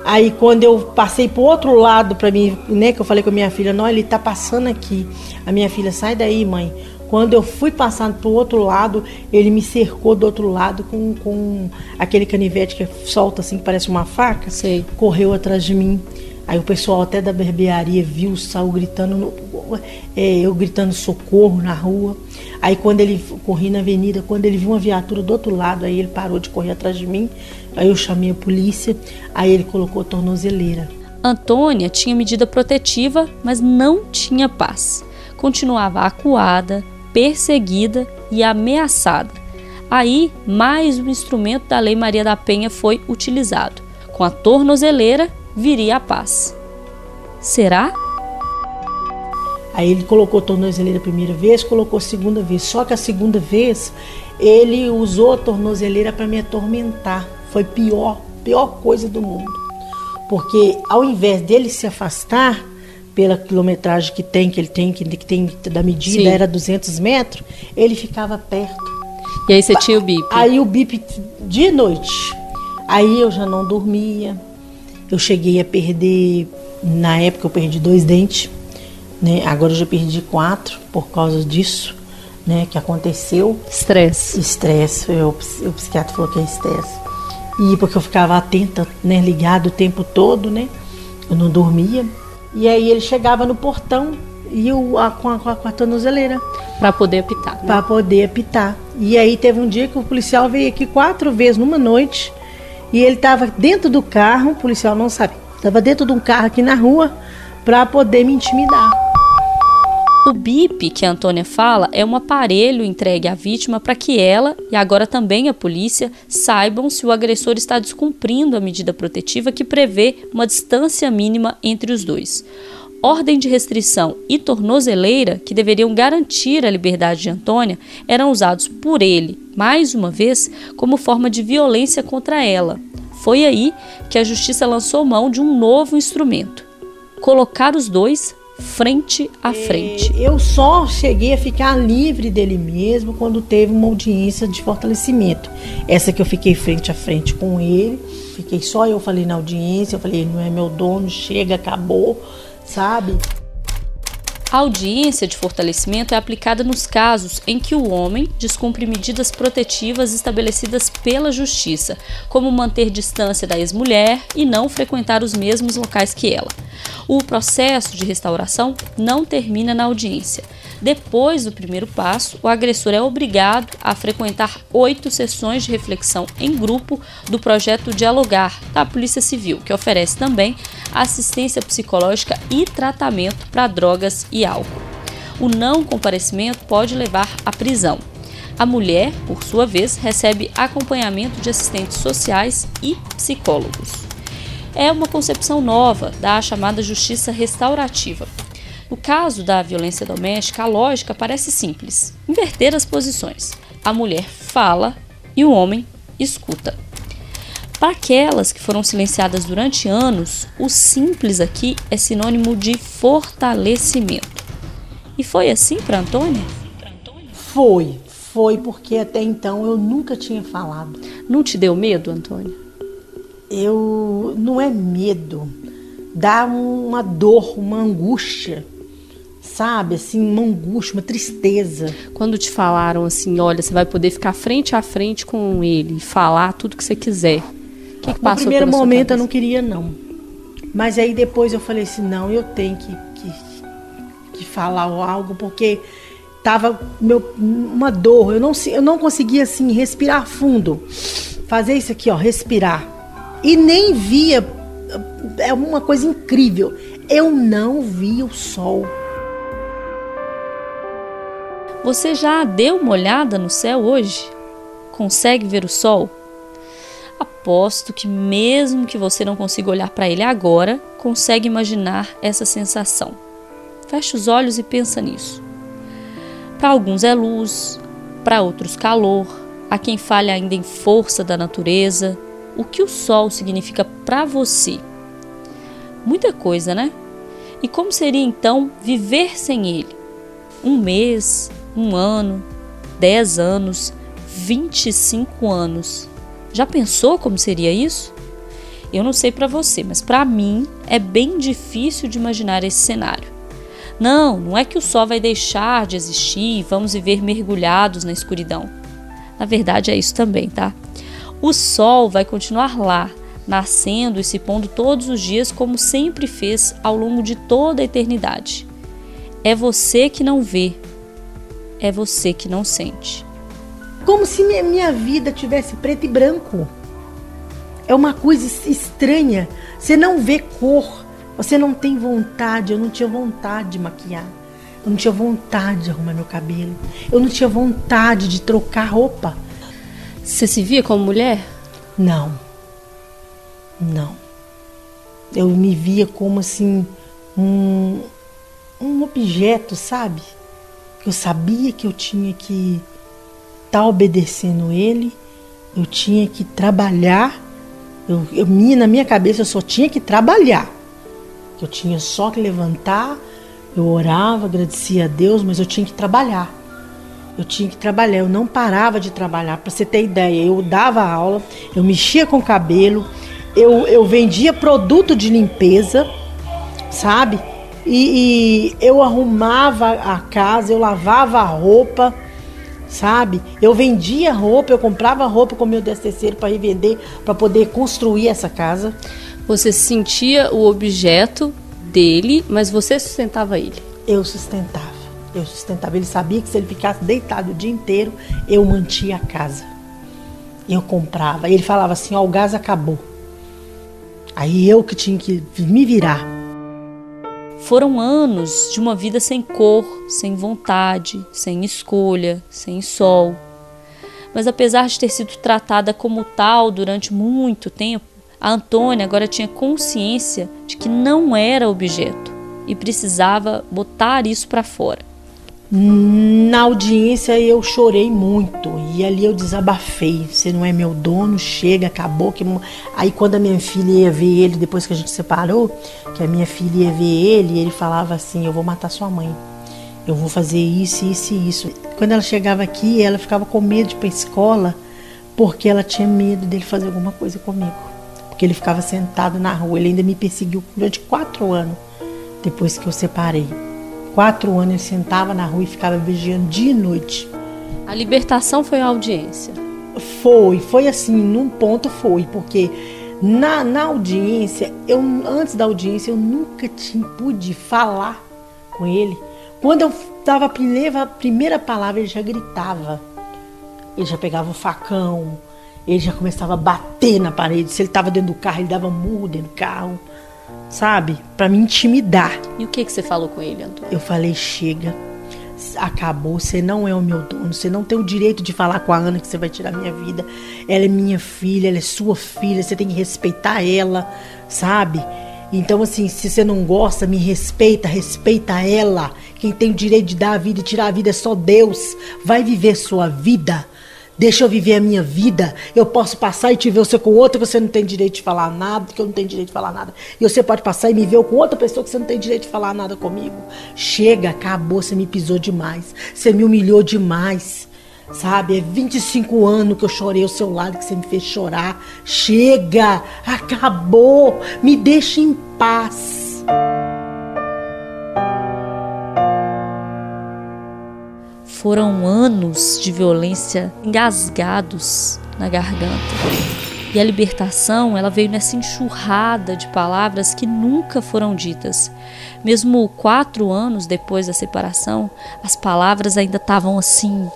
Aí quando eu passei pro outro lado para mim, né, que eu falei com a minha filha, não, ele tá passando aqui. A minha filha, sai daí, mãe. Quando eu fui passando pro outro lado, ele me cercou do outro lado com, com aquele canivete que solta assim, que parece uma faca. Sei. Correu atrás de mim. Aí o pessoal até da barbearia viu, saiu gritando, no, é, eu gritando socorro na rua. Aí quando ele corri na avenida, quando ele viu uma viatura do outro lado, aí ele parou de correr atrás de mim. Aí eu chamei a polícia, aí ele colocou a tornozeleira. Antônia tinha medida protetiva, mas não tinha paz. Continuava acuada, perseguida e ameaçada. Aí, mais um instrumento da Lei Maria da Penha foi utilizado. Com a tornozeleira viria a paz. Será? Aí ele colocou tornozeleira a primeira vez, colocou a segunda vez. Só que a segunda vez ele usou a tornozeleira para me atormentar. Foi pior, pior coisa do mundo. Porque ao invés dele se afastar pela quilometragem que tem, que ele tem, que, que tem da medida Sim. era 200 metros, ele ficava perto. E aí você tinha o bip? Aí o bip de noite. Aí eu já não dormia, eu cheguei a perder, na época eu perdi dois dentes, né? Agora eu já perdi quatro por causa disso, né? Que aconteceu. Estresse. Estresse. O, o psiquiatra falou que é estresse. E porque eu ficava atenta, né? Ligado o tempo todo, né? Eu não dormia. E aí ele chegava no portão e eu a, com, a, com a tornozeleira. Para poder apitar. Né? Para poder apitar. E aí teve um dia que o policial veio aqui quatro vezes numa noite e ele estava dentro do carro, o policial não sabe, estava dentro de um carro aqui na rua para poder me intimidar. O BIP que a Antônia fala é um aparelho entregue à vítima para que ela e agora também a polícia saibam se o agressor está descumprindo a medida protetiva que prevê uma distância mínima entre os dois ordem de restrição e tornozeleira, que deveriam garantir a liberdade de Antônia, eram usados por ele, mais uma vez, como forma de violência contra ela. Foi aí que a justiça lançou mão de um novo instrumento: colocar os dois frente a frente. É, eu só cheguei a ficar livre dele mesmo quando teve uma audiência de fortalecimento. Essa que eu fiquei frente a frente com ele, fiquei só eu falei na audiência, eu falei, não é meu dono, chega, acabou sabe? A audiência de fortalecimento é aplicada nos casos em que o homem descumpre medidas protetivas estabelecidas pela justiça, como manter distância da ex-mulher e não frequentar os mesmos locais que ela. O processo de restauração não termina na audiência. Depois do primeiro passo, o agressor é obrigado a frequentar oito sessões de reflexão em grupo do projeto Dialogar da Polícia Civil, que oferece também assistência psicológica e tratamento para drogas e álcool. O não comparecimento pode levar à prisão. A mulher, por sua vez, recebe acompanhamento de assistentes sociais e psicólogos. É uma concepção nova da chamada justiça restaurativa. No caso da violência doméstica, a lógica parece simples: inverter as posições. A mulher fala e o homem escuta. Para aquelas que foram silenciadas durante anos, o simples aqui é sinônimo de fortalecimento. E foi assim para Antônia? Foi, foi porque até então eu nunca tinha falado. Não te deu medo, Antônia? Eu não é medo, dá uma dor, uma angústia sabe? Assim, uma angústia, uma tristeza. Quando te falaram assim, olha, você vai poder ficar frente a frente com ele falar tudo que você quiser que, que No primeiro momento eu não queria, não. Mas aí depois eu falei assim, não, eu tenho que, que, que falar algo, porque tava meu, uma dor. Eu não, eu não conseguia assim respirar fundo. Fazer isso aqui, ó, respirar. E nem via. É uma coisa incrível. Eu não via o sol. Você já deu uma olhada no céu hoje? Consegue ver o sol? Aposto que, mesmo que você não consiga olhar para ele agora, consegue imaginar essa sensação. Feche os olhos e pensa nisso. Para alguns é luz, para outros calor, a quem falha ainda em força da natureza. O que o sol significa para você? Muita coisa, né? E como seria então viver sem ele? Um mês, um ano, dez anos, 25 anos. Já pensou como seria isso? Eu não sei para você, mas para mim é bem difícil de imaginar esse cenário. Não, não é que o sol vai deixar de existir e vamos viver mergulhados na escuridão. Na verdade é isso também, tá? O sol vai continuar lá, nascendo e se pondo todos os dias como sempre fez ao longo de toda a eternidade. É você que não vê, é você que não sente. Como se minha, minha vida tivesse preto e branco. É uma coisa es- estranha. Você não vê cor. Você não tem vontade. Eu não tinha vontade de maquiar. Eu não tinha vontade de arrumar meu cabelo. Eu não tinha vontade de trocar roupa. Você se via como mulher? Não. Não. Eu me via como assim um, um objeto, sabe? Eu sabia que eu tinha que estar obedecendo ele, eu tinha que trabalhar. Eu, eu minha, na minha cabeça eu só tinha que trabalhar. Eu tinha só que levantar, eu orava, agradecia a Deus, mas eu tinha que trabalhar. Eu tinha que trabalhar, eu não parava de trabalhar. Para você ter ideia, eu dava aula, eu mexia com o cabelo, eu, eu vendia produto de limpeza, sabe? E, e eu arrumava a casa, eu lavava a roupa, sabe? Eu vendia roupa, eu comprava roupa com meu terceiro para revender, para poder construir essa casa. Você sentia o objeto dele, mas você sustentava ele. Eu sustentava. Eu sustentava. Ele sabia que se ele ficasse deitado o dia inteiro, eu mantinha a casa. Eu comprava. Ele falava assim: ó, o gás acabou. Aí eu que tinha que me virar. Foram anos de uma vida sem cor, sem vontade, sem escolha, sem sol. Mas apesar de ter sido tratada como tal durante muito tempo, a Antônia agora tinha consciência de que não era objeto e precisava botar isso para fora. Na audiência eu chorei muito e ali eu desabafei. Você não é meu dono, chega, acabou. Que... Aí quando a minha filha ia ver ele, depois que a gente separou, que a minha filha ia ver ele, ele falava assim: Eu vou matar sua mãe. Eu vou fazer isso, isso e isso. Quando ela chegava aqui, ela ficava com medo de ir pra escola porque ela tinha medo dele fazer alguma coisa comigo. Porque ele ficava sentado na rua. Ele ainda me perseguiu durante quatro anos depois que eu separei. Quatro anos ele sentava na rua e ficava vigiando dia e noite. A libertação foi a audiência. Foi, foi assim, num ponto foi, porque na, na audiência, eu antes da audiência, eu nunca tinha, pude falar com ele. Quando eu dava a primeira, a primeira palavra, ele já gritava. Ele já pegava o facão, ele já começava a bater na parede. Se ele estava dentro do carro, ele dava murro dentro do carro, sabe? Para me intimidar. E o que, que você falou com ele, Antônio? Eu falei: chega, acabou, você não é o meu dono, você não tem o direito de falar com a Ana que você vai tirar minha vida. Ela é minha filha, ela é sua filha, você tem que respeitar ela, sabe? Então, assim, se você não gosta, me respeita, respeita ela. Quem tem o direito de dar a vida e tirar a vida é só Deus. Vai viver sua vida. Deixa eu viver a minha vida. Eu posso passar e te ver você com outra você não tem direito de falar nada, que eu não tenho direito de falar nada. E você pode passar e me ver com outra pessoa que você não tem direito de falar nada comigo. Chega, acabou, você me pisou demais. Você me humilhou demais. Sabe, é 25 anos que eu chorei ao seu lado, que você me fez chorar. Chega, acabou, me deixa em paz. Foram anos de violência engasgados na garganta. E a libertação, ela veio nessa enxurrada de palavras que nunca foram ditas. Mesmo quatro anos depois da separação, as palavras ainda estavam assim,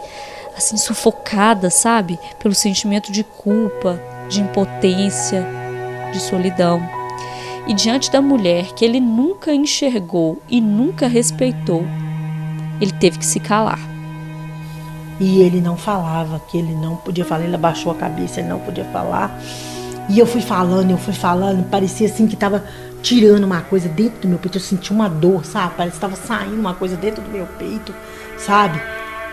assim sufocadas, sabe? Pelo sentimento de culpa, de impotência, de solidão. E diante da mulher que ele nunca enxergou e nunca respeitou, ele teve que se calar. E ele não falava, que ele não podia falar, ele abaixou a cabeça, ele não podia falar. E eu fui falando, eu fui falando, parecia assim que estava tirando uma coisa dentro do meu peito, eu senti uma dor, sabe? Parece que estava saindo uma coisa dentro do meu peito, sabe?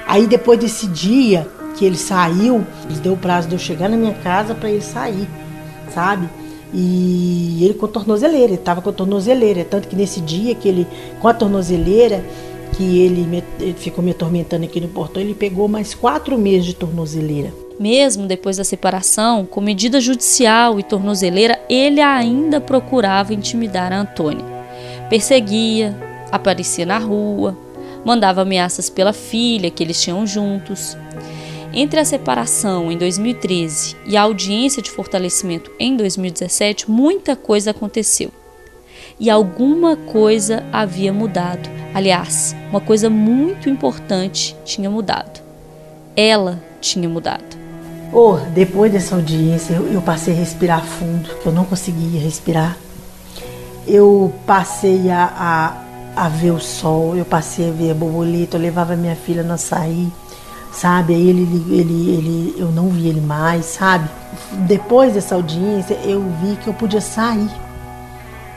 Aí depois desse dia que ele saiu, deu o prazo de eu chegar na minha casa para ele sair, sabe? E ele com tornozeleira, ele estava com tornozeleira, tanto que nesse dia que ele com a tornozeleira, que ele, me, ele ficou me atormentando aqui no portão, ele pegou mais quatro meses de tornozeleira. Mesmo depois da separação, com medida judicial e tornozeleira, ele ainda procurava intimidar a Antônia. Perseguia, aparecia na rua, mandava ameaças pela filha que eles tinham juntos. Entre a separação em 2013 e a audiência de fortalecimento em 2017, muita coisa aconteceu. E alguma coisa havia mudado. Aliás, uma coisa muito importante tinha mudado. Ela tinha mudado. Oh, depois dessa audiência, eu, eu passei a respirar fundo, eu não conseguia respirar. Eu passei a, a, a, ver o sol, eu passei a ver a borboleta, eu levava minha filha no açaí, sabe? Aí ele, ele, ele, eu não vi ele mais, sabe? Depois dessa audiência, eu vi que eu podia sair,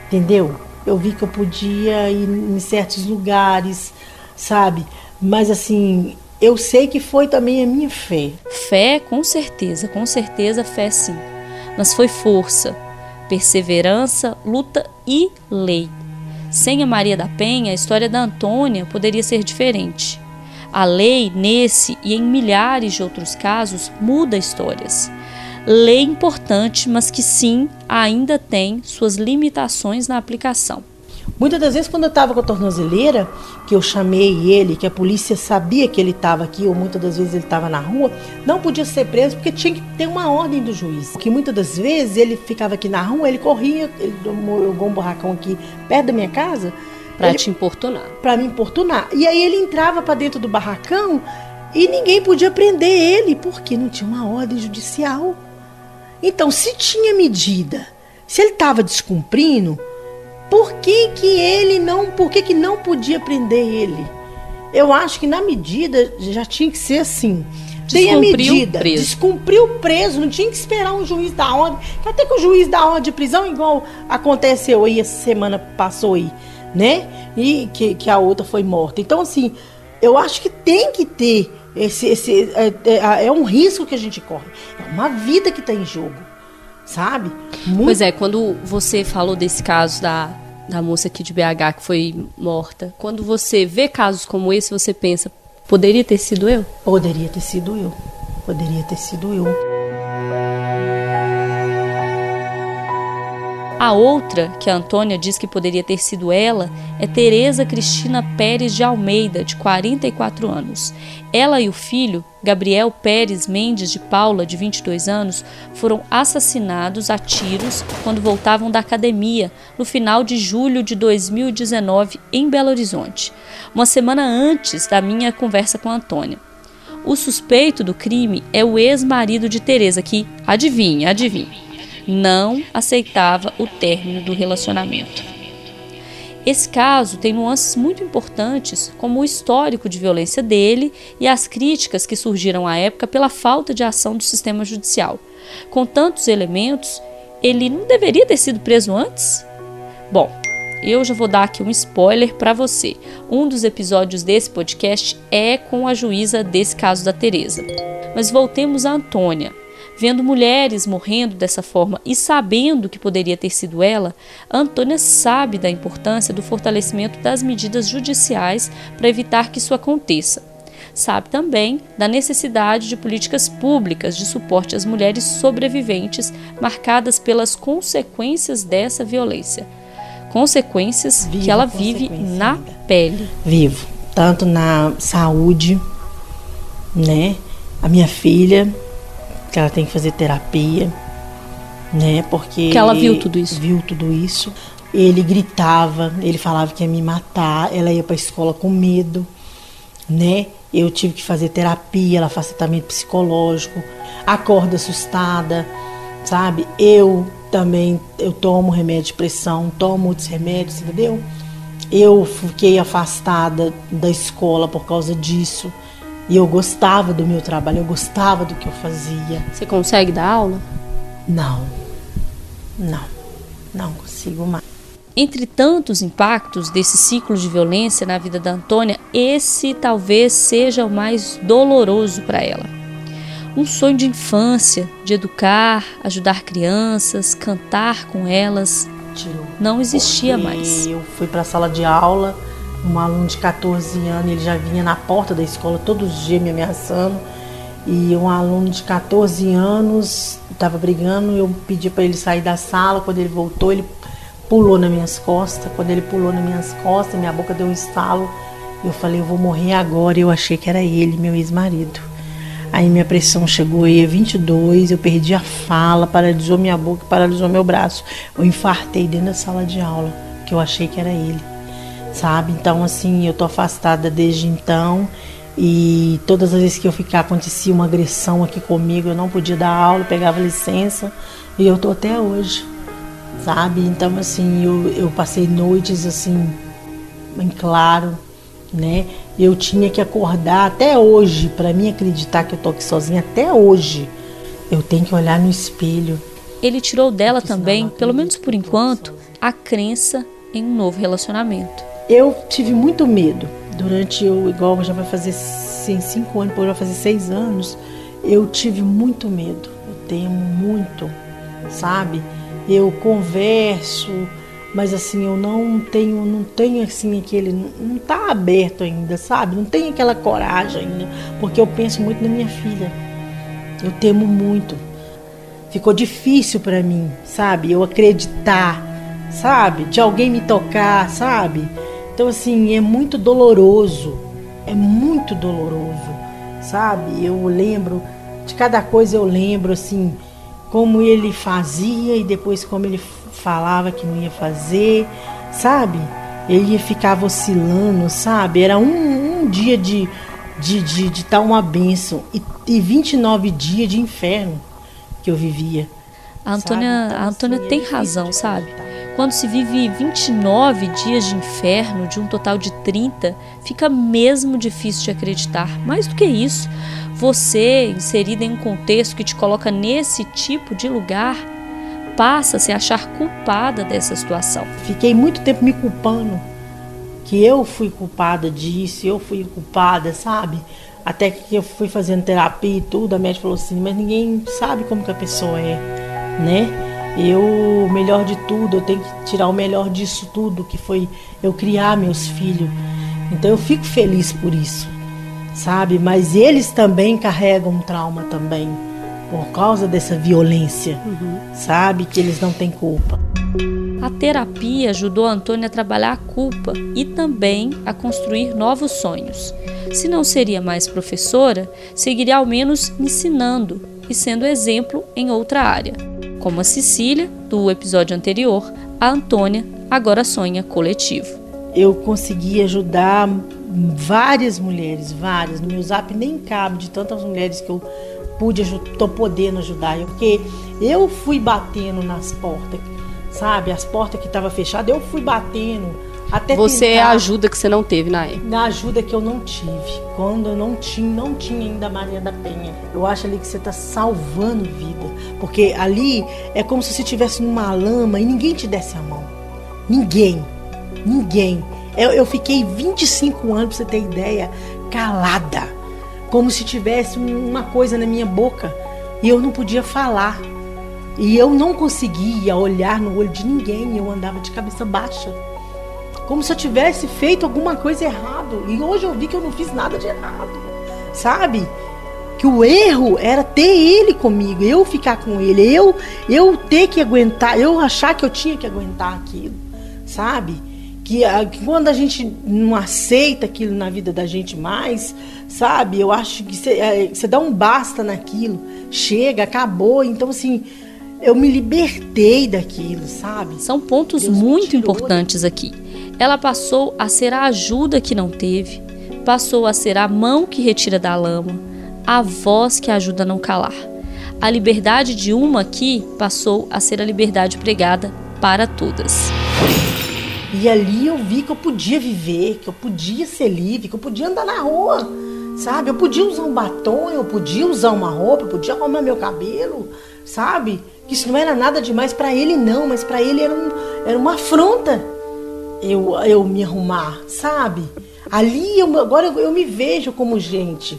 entendeu? eu vi que eu podia ir em certos lugares, sabe? Mas assim, eu sei que foi também a minha fé. Fé, com certeza, com certeza, fé sim. Mas foi força, perseverança, luta e lei. Sem a Maria da Penha, a história da Antônia poderia ser diferente. A lei, nesse e em milhares de outros casos, muda histórias lei importante, mas que sim ainda tem suas limitações na aplicação. Muitas das vezes, quando eu estava com a tornozeleira, que eu chamei ele, que a polícia sabia que ele estava aqui, ou muitas das vezes ele estava na rua, não podia ser preso porque tinha que ter uma ordem do juiz. Que muitas das vezes ele ficava aqui na rua, ele corria, ele jogou um barracão aqui perto da minha casa. Para te importunar. Para me importunar. E aí ele entrava para dentro do barracão e ninguém podia prender ele, porque não tinha uma ordem judicial. Então, se tinha medida, se ele estava descumprindo, por que, que ele não, por que, que não podia prender ele? Eu acho que na medida já tinha que ser assim. Tem a medida, preso. descumpriu preso, não tinha que esperar um juiz da ordem. Até que o juiz da ordem de prisão, igual aconteceu aí essa semana passou aí, né? E que, que a outra foi morta. Então, assim, eu acho que tem que ter esse. esse é, é, é um risco que a gente corre. É uma vida que está em jogo sabe? Muito... Pois é, quando você falou desse caso da, da moça aqui de BH que foi morta, quando você vê casos como esse, você pensa, poderia ter sido eu? Poderia ter sido eu. Poderia ter sido eu. A outra, que a Antônia diz que poderia ter sido ela, é Tereza Cristina Pérez de Almeida, de 44 anos. Ela e o filho, Gabriel Pérez Mendes de Paula, de 22 anos, foram assassinados a tiros quando voltavam da academia no final de julho de 2019 em Belo Horizonte, uma semana antes da minha conversa com a Antônia. O suspeito do crime é o ex-marido de Tereza, que, adivinha, adivinha, não aceitava o término do relacionamento. Esse caso tem nuances muito importantes, como o histórico de violência dele e as críticas que surgiram à época pela falta de ação do sistema judicial. Com tantos elementos, ele não deveria ter sido preso antes? Bom, eu já vou dar aqui um spoiler para você. Um dos episódios desse podcast é com a juíza desse caso da Teresa. Mas voltemos a Antônia. Vendo mulheres morrendo dessa forma e sabendo que poderia ter sido ela, Antônia sabe da importância do fortalecimento das medidas judiciais para evitar que isso aconteça. Sabe também da necessidade de políticas públicas de suporte às mulheres sobreviventes marcadas pelas consequências dessa violência. Consequências Viva que ela vive na pele. Vivo, tanto na saúde, né? A minha filha que ela tem que fazer terapia, né? Porque que ela viu tudo isso. Viu tudo isso. Ele gritava, ele falava que ia me matar, ela ia para a escola com medo, né? Eu tive que fazer terapia, ela faz tratamento psicológico, acorda assustada, sabe? Eu também eu tomo remédio de pressão, tomo outros remédios, entendeu? Eu fiquei afastada da escola por causa disso. E eu gostava do meu trabalho, eu gostava do que eu fazia. Você consegue dar aula? Não. Não. Não consigo mais. Entre tantos impactos desse ciclo de violência na vida da Antônia, esse talvez seja o mais doloroso para ela. Um sonho de infância, de educar, ajudar crianças, cantar com elas, Tirou. não existia Porque mais. Eu fui para a sala de aula, um aluno de 14 anos, ele já vinha na porta da escola todos os dias me ameaçando. E um aluno de 14 anos estava brigando, eu pedi para ele sair da sala. Quando ele voltou, ele pulou nas minhas costas. Quando ele pulou nas minhas costas, minha boca deu um estalo. Eu falei, eu vou morrer agora. Eu achei que era ele, meu ex-marido. Aí minha pressão chegou a 22, eu perdi a fala, paralisou minha boca, paralisou meu braço. Eu infartei dentro da sala de aula, que eu achei que era ele, sabe? Então, assim, eu tô afastada desde então e todas as vezes que eu ficar, acontecia uma agressão aqui comigo, eu não podia dar aula, pegava licença e eu tô até hoje, sabe? Então, assim, eu, eu passei noites, assim, em claro, né? Eu tinha que acordar até hoje, para mim acreditar que eu tô aqui sozinha até hoje. Eu tenho que olhar no espelho. Ele tirou dela também, pelo menos por enquanto, a crença em um novo relacionamento. Eu tive muito medo durante eu igual já vai fazer sim, cinco anos, depois vai fazer seis anos. Eu tive muito medo. Eu temo muito, sabe? Eu converso, mas assim eu não tenho não tenho assim aquele não está aberto ainda sabe não tenho aquela coragem ainda porque eu penso muito na minha filha eu temo muito ficou difícil para mim sabe eu acreditar sabe de alguém me tocar sabe então assim é muito doloroso é muito doloroso sabe eu lembro de cada coisa eu lembro assim como ele fazia e depois como ele falava que não ia fazer, sabe? Ele ficar oscilando, sabe? Era um, um dia de de, de, de tal uma bênção e, e 29 dias de inferno que eu vivia. A Antônia, Então, a Antônia assim, tem razão, sabe? Quando se vive 29 dias de inferno, de um total de 30, fica mesmo difícil de acreditar. Mais do que isso, você, inserida em um contexto que te coloca nesse tipo de lugar, passa a se achar culpada dessa situação. Fiquei muito tempo me culpando que eu fui culpada disso, eu fui culpada, sabe? Até que eu fui fazendo terapia e tudo, a médica falou assim, mas ninguém sabe como que a pessoa é, né? Eu, o melhor de tudo, eu tenho que tirar o melhor disso tudo, que foi eu criar meus filhos. Então eu fico feliz por isso, sabe? Mas eles também carregam um trauma também, por causa dessa violência, sabe? Que eles não têm culpa. A terapia ajudou a Antônia a trabalhar a culpa e também a construir novos sonhos. Se não seria mais professora, seguiria ao menos ensinando e sendo exemplo em outra área. Como a Cecília, do episódio anterior, a Antônia agora sonha coletivo. eu consegui ajudar várias mulheres, várias. No meu zap nem cabe de tantas mulheres que eu pude tô podendo ajudar. Porque eu fui batendo nas portas, sabe? As portas que estavam fechadas, eu fui batendo até Você é a ajuda que você não teve na época. na ajuda que eu não tive. Quando eu não tinha, não tinha ainda a Maria da Penha. Eu acho ali que você está salvando vida. Porque ali é como se você estivesse numa lama e ninguém te desse a mão. Ninguém. Ninguém. Eu, eu fiquei 25 anos, pra você ter ideia, calada. Como se tivesse um- uma coisa na minha boca. E eu não podia falar. E eu não conseguia olhar no olho de ninguém. Eu andava de cabeça baixa como se eu tivesse feito alguma coisa errado. E hoje eu vi que eu não fiz nada de errado, sabe? Que o erro era ter ele comigo, eu ficar com ele, eu eu ter que aguentar, eu achar que eu tinha que aguentar aquilo, sabe? Que, a- que quando a gente não aceita aquilo na vida da gente mais, sabe? Eu acho que você é, você dá um basta naquilo, chega, acabou. Então, assim, eu me libertei daquilo, sabe? São pontos Deus muito importantes aqui. Ela passou a ser a ajuda que não teve, passou a ser a mão que retira da lama, a voz que ajuda a não calar. A liberdade de uma aqui passou a ser a liberdade pregada para todas. E ali eu vi que eu podia viver, que eu podia ser livre, que eu podia andar na rua, sabe? Eu podia usar um batom, eu podia usar uma roupa, eu podia arrumar meu cabelo, sabe? Que isso não era nada demais para ele não, mas para ele era, um, era uma afronta eu, eu me arrumar, sabe? Ali eu, agora eu, eu me vejo como gente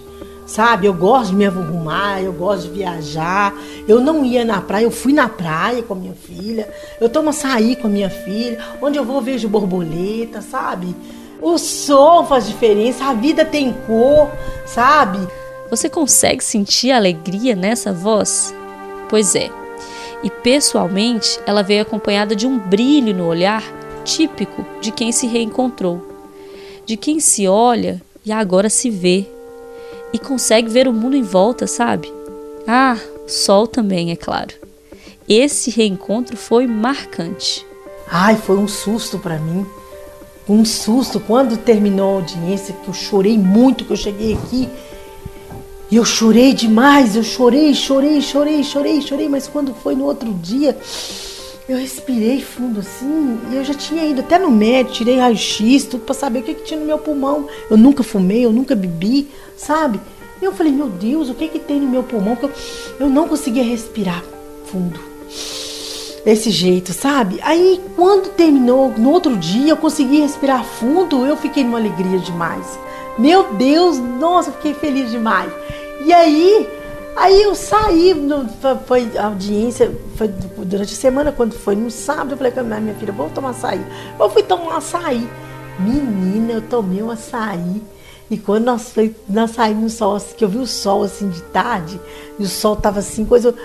sabe? Eu gosto de me arrumar, eu gosto de viajar. Eu não ia na praia, eu fui na praia com a minha filha. Eu tomo açaí com a minha filha. Onde eu vou, vejo borboleta, sabe? O sol faz diferença, a vida tem cor, sabe? Você consegue sentir alegria nessa voz? Pois é. E pessoalmente, ela veio acompanhada de um brilho no olhar típico de quem se reencontrou, de quem se olha e agora se vê e consegue ver o mundo em volta, sabe? Ah, o sol também, é claro. Esse reencontro foi marcante. Ai, foi um susto para mim. Um susto quando terminou a audiência, que eu chorei muito, que eu cheguei aqui. E eu chorei demais, eu chorei, chorei, chorei, chorei, chorei, mas quando foi no outro dia, eu respirei fundo assim, e eu já tinha ido até no médico, tirei raio-x, tudo para saber o que, que tinha no meu pulmão. Eu nunca fumei, eu nunca bebi, sabe? E eu falei, meu Deus, o que que tem no meu pulmão que eu, eu não conseguia respirar fundo. Desse jeito, sabe? Aí quando terminou, no outro dia eu consegui respirar fundo, eu fiquei numa alegria demais. Meu Deus, nossa, fiquei feliz demais. E aí, aí eu saí, no, foi audiência, foi durante a semana, quando foi no sábado, eu falei com a minha filha, vamos tomar açaí. Eu fui tomar açaí. Menina, eu tomei um açaí e quando nós, nós saímos sol, que eu vi o sol assim de tarde, e o sol tava assim, coisa.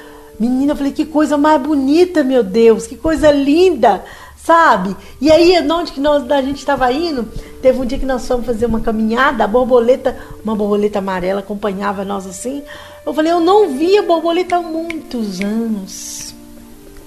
Menina, eu falei, que coisa mais bonita, meu Deus, que coisa linda, sabe? E aí, onde que nós, a gente estava indo, teve um dia que nós fomos fazer uma caminhada, a borboleta, uma borboleta amarela acompanhava nós assim. Eu falei, eu não via borboleta há muitos anos.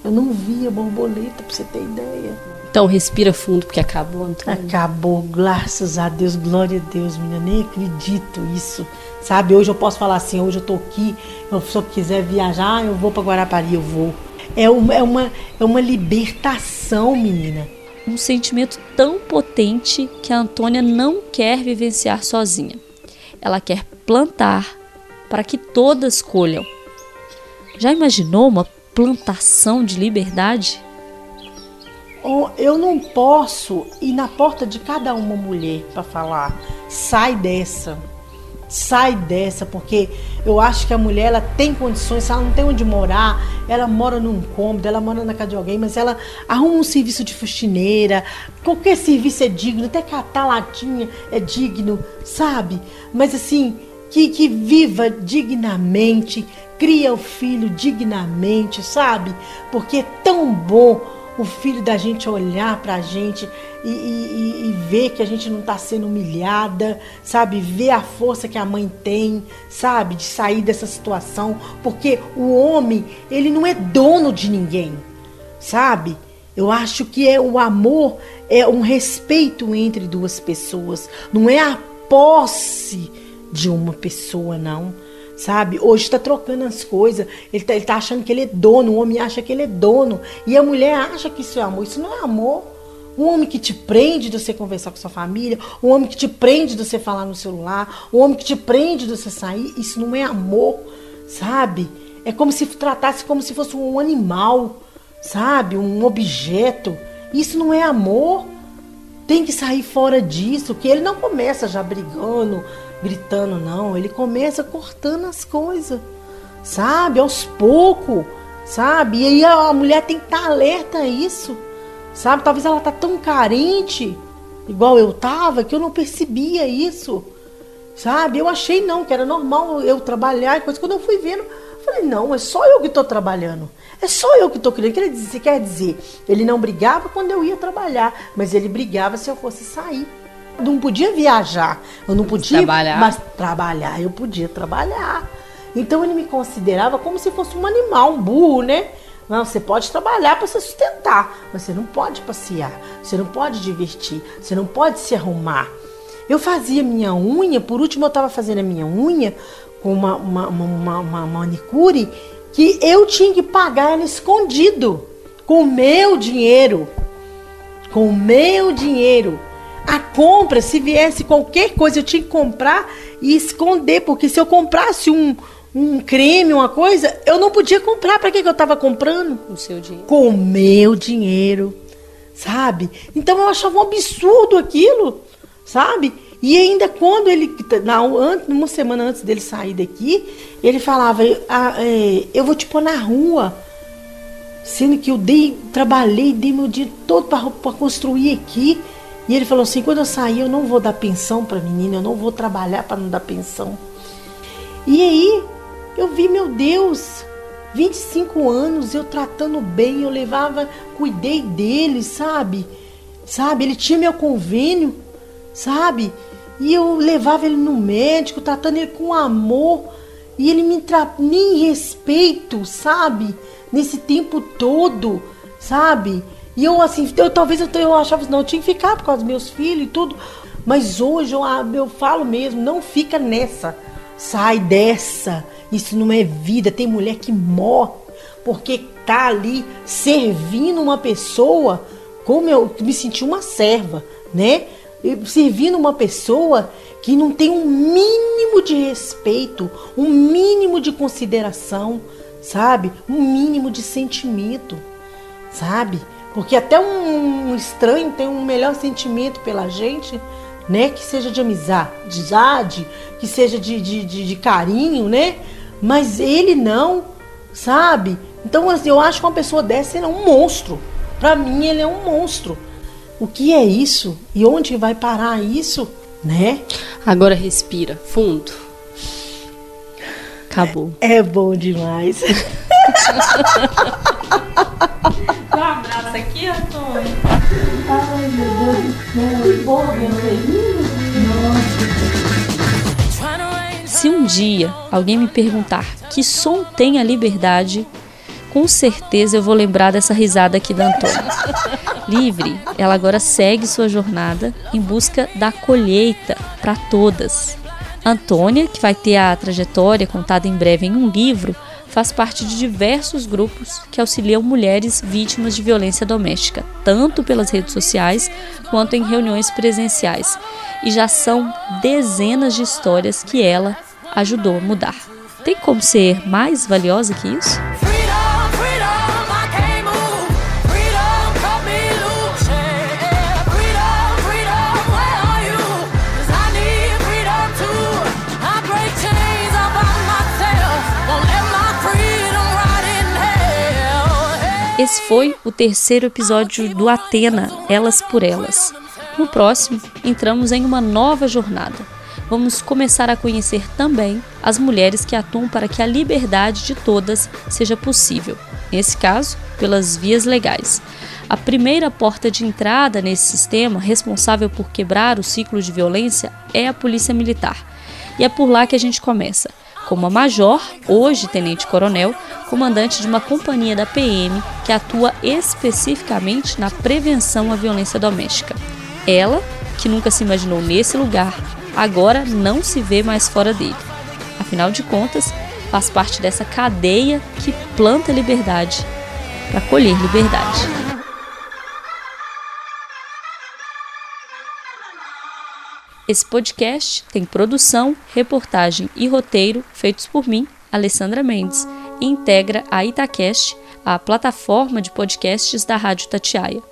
Eu não via borboleta, pra você ter ideia. Então respira fundo porque acabou, Antônio. Acabou, graças a Deus, glória a Deus, menina. Nem acredito isso. Sabe, hoje eu posso falar assim, hoje eu tô aqui, eu, se eu quiser viajar, eu vou para Guarapari, eu vou. É uma, é, uma, é uma libertação, menina. Um sentimento tão potente que a Antônia não quer vivenciar sozinha. Ela quer plantar para que todas colham. Já imaginou uma plantação de liberdade? eu não posso ir na porta de cada uma mulher para falar, sai dessa, sai dessa, porque eu acho que a mulher ela tem condições, ela não tem onde morar, ela mora num cômodo, ela mora na casa de alguém, mas ela arruma um serviço de faxineira, qualquer serviço é digno, até catar latinha é digno, sabe? Mas assim, que, que viva dignamente, cria o filho dignamente, sabe? Porque é tão bom o filho da gente olhar para a gente e, e, e, ver que a gente não está sendo humilhada, sabe? Ver a força que a mãe tem, sabe? De sair dessa situação. Porque o homem, ele não é dono de ninguém, sabe? Eu acho que é o amor é um respeito entre duas pessoas, não é a posse de uma pessoa, não sabe? Hoje está trocando as coisas. Ele está tá achando que ele é dono, o homem acha que ele é dono. E a mulher acha que isso é amor. Isso não é amor. Um homem que te prende de você conversar com sua família, um homem que te prende de você falar no celular, um homem que te prende de você sair, isso não é amor, sabe? É como se tratasse como se fosse um animal, sabe? Um objeto. Isso não é amor. Tem que sair fora disso, que ele não começa já brigando, gritando, não. Ele começa cortando as coisas, sabe? Aos poucos, sabe? E aí a mulher tem que estar tá alerta a isso, sabe? Talvez ela tá tão carente, igual eu tava, que eu não percebia isso, sabe? Eu achei não, que era normal eu trabalhar e coisa. Quando eu fui vendo, falei, não, é só eu que tô trabalhando. É só eu que tô querendo. Quer dizer, quer dizer, ele não brigava quando eu ia trabalhar, mas ele brigava se eu fosse sair não podia viajar, eu não podia, trabalhar. mas trabalhar eu podia trabalhar. Então ele me considerava como se fosse um animal, um burro, né? Não, você pode trabalhar para se sustentar, mas você não pode passear, você não pode divertir, você não pode se arrumar. Eu fazia minha unha, por último eu estava fazendo a minha unha com uma, uma, uma, uma, manicure que eu tinha que pagar ela escondido, com o meu dinheiro. Com o meu dinheiro. A compra, se viesse qualquer coisa, eu tinha que comprar e esconder, porque se eu comprasse um, um creme, uma coisa, eu não podia comprar. Para que, que eu estava comprando? O seu dinheiro. Com o meu dinheiro, sabe? Então eu achava um absurdo aquilo, sabe? E ainda quando ele, na, uma semana antes dele sair daqui, ele falava: ah, é, Eu vou te pôr na rua. Sendo que eu dei, trabalhei, dei meu dia todo para construir aqui. E ele falou assim: quando eu sair, eu não vou dar pensão para menina, eu não vou trabalhar para não dar pensão. E aí eu vi, meu Deus, 25 anos eu tratando bem, eu levava, cuidei dele, sabe? Sabe? Ele tinha meu convênio, sabe? E eu levava ele no médico, tratando ele com amor. E ele me tratava nem respeito, sabe? Nesse tempo todo, sabe? E eu assim, eu, talvez eu, eu achava não, eu tinha que ficar por causa dos meus filhos e tudo. Mas hoje eu, eu falo mesmo, não fica nessa. Sai dessa. Isso não é vida. Tem mulher que morre porque tá ali servindo uma pessoa como eu me senti uma serva, né? servindo uma pessoa que não tem um mínimo de respeito, um mínimo de consideração, sabe? Um mínimo de sentimento, sabe? Porque até um estranho tem um melhor sentimento pela gente, né? Que seja de amizade, que seja de, de, de, de carinho, né? Mas ele não, sabe? Então, assim, eu acho que uma pessoa dessa é um monstro. Para mim, ele é um monstro. O que é isso? E onde vai parar isso? Né? Agora respira fundo. Acabou. É, é bom demais. (laughs) aqui, Antônio. Ai, meu Deus do céu. Que bom, Se um dia alguém me perguntar que som tem a liberdade, com certeza eu vou lembrar dessa risada aqui da Antônia. Livre, ela agora segue sua jornada em busca da colheita para todas. Antônia, que vai ter a trajetória contada em breve em um livro, faz parte de diversos grupos que auxiliam mulheres vítimas de violência doméstica, tanto pelas redes sociais quanto em reuniões presenciais. E já são dezenas de histórias que ela ajudou a mudar. Tem como ser mais valiosa que isso? Esse foi o terceiro episódio do Atena, Elas por Elas. No próximo, entramos em uma nova jornada. Vamos começar a conhecer também as mulheres que atuam para que a liberdade de todas seja possível, nesse caso, pelas vias legais. A primeira porta de entrada nesse sistema, responsável por quebrar o ciclo de violência, é a Polícia Militar. E é por lá que a gente começa como a Major, hoje Tenente-Coronel, comandante de uma companhia da PM que atua especificamente na prevenção à violência doméstica. Ela, que nunca se imaginou nesse lugar, agora não se vê mais fora dele. Afinal de contas, faz parte dessa cadeia que planta liberdade para colher liberdade. Esse podcast tem produção, reportagem e roteiro feitos por mim, Alessandra Mendes, e integra a Itacast, a plataforma de podcasts da Rádio Tatiaia.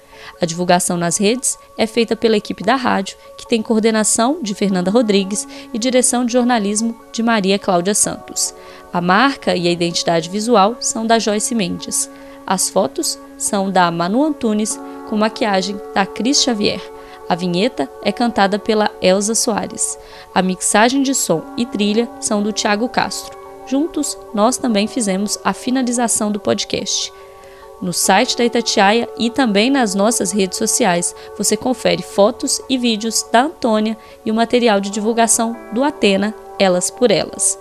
A divulgação nas redes é feita pela equipe da rádio, que tem coordenação de Fernanda Rodrigues e direção de jornalismo de Maria Cláudia Santos. A marca e a identidade visual são da Joyce Mendes. As fotos são da Manu Antunes, com maquiagem da Cris Xavier. A vinheta é cantada pela Elza Soares. A mixagem de som e trilha são do Tiago Castro. Juntos, nós também fizemos a finalização do podcast. No site da Itatiaia e também nas nossas redes sociais, você confere fotos e vídeos da Antônia e o material de divulgação do Atena Elas por Elas.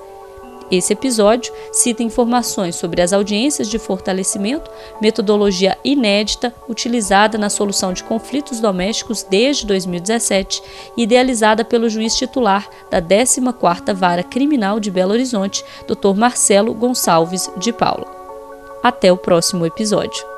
Esse episódio cita informações sobre as audiências de fortalecimento, metodologia inédita utilizada na solução de conflitos domésticos desde 2017 e idealizada pelo juiz titular da 14ª Vara Criminal de Belo Horizonte, Dr. Marcelo Gonçalves de Paula. Até o próximo episódio.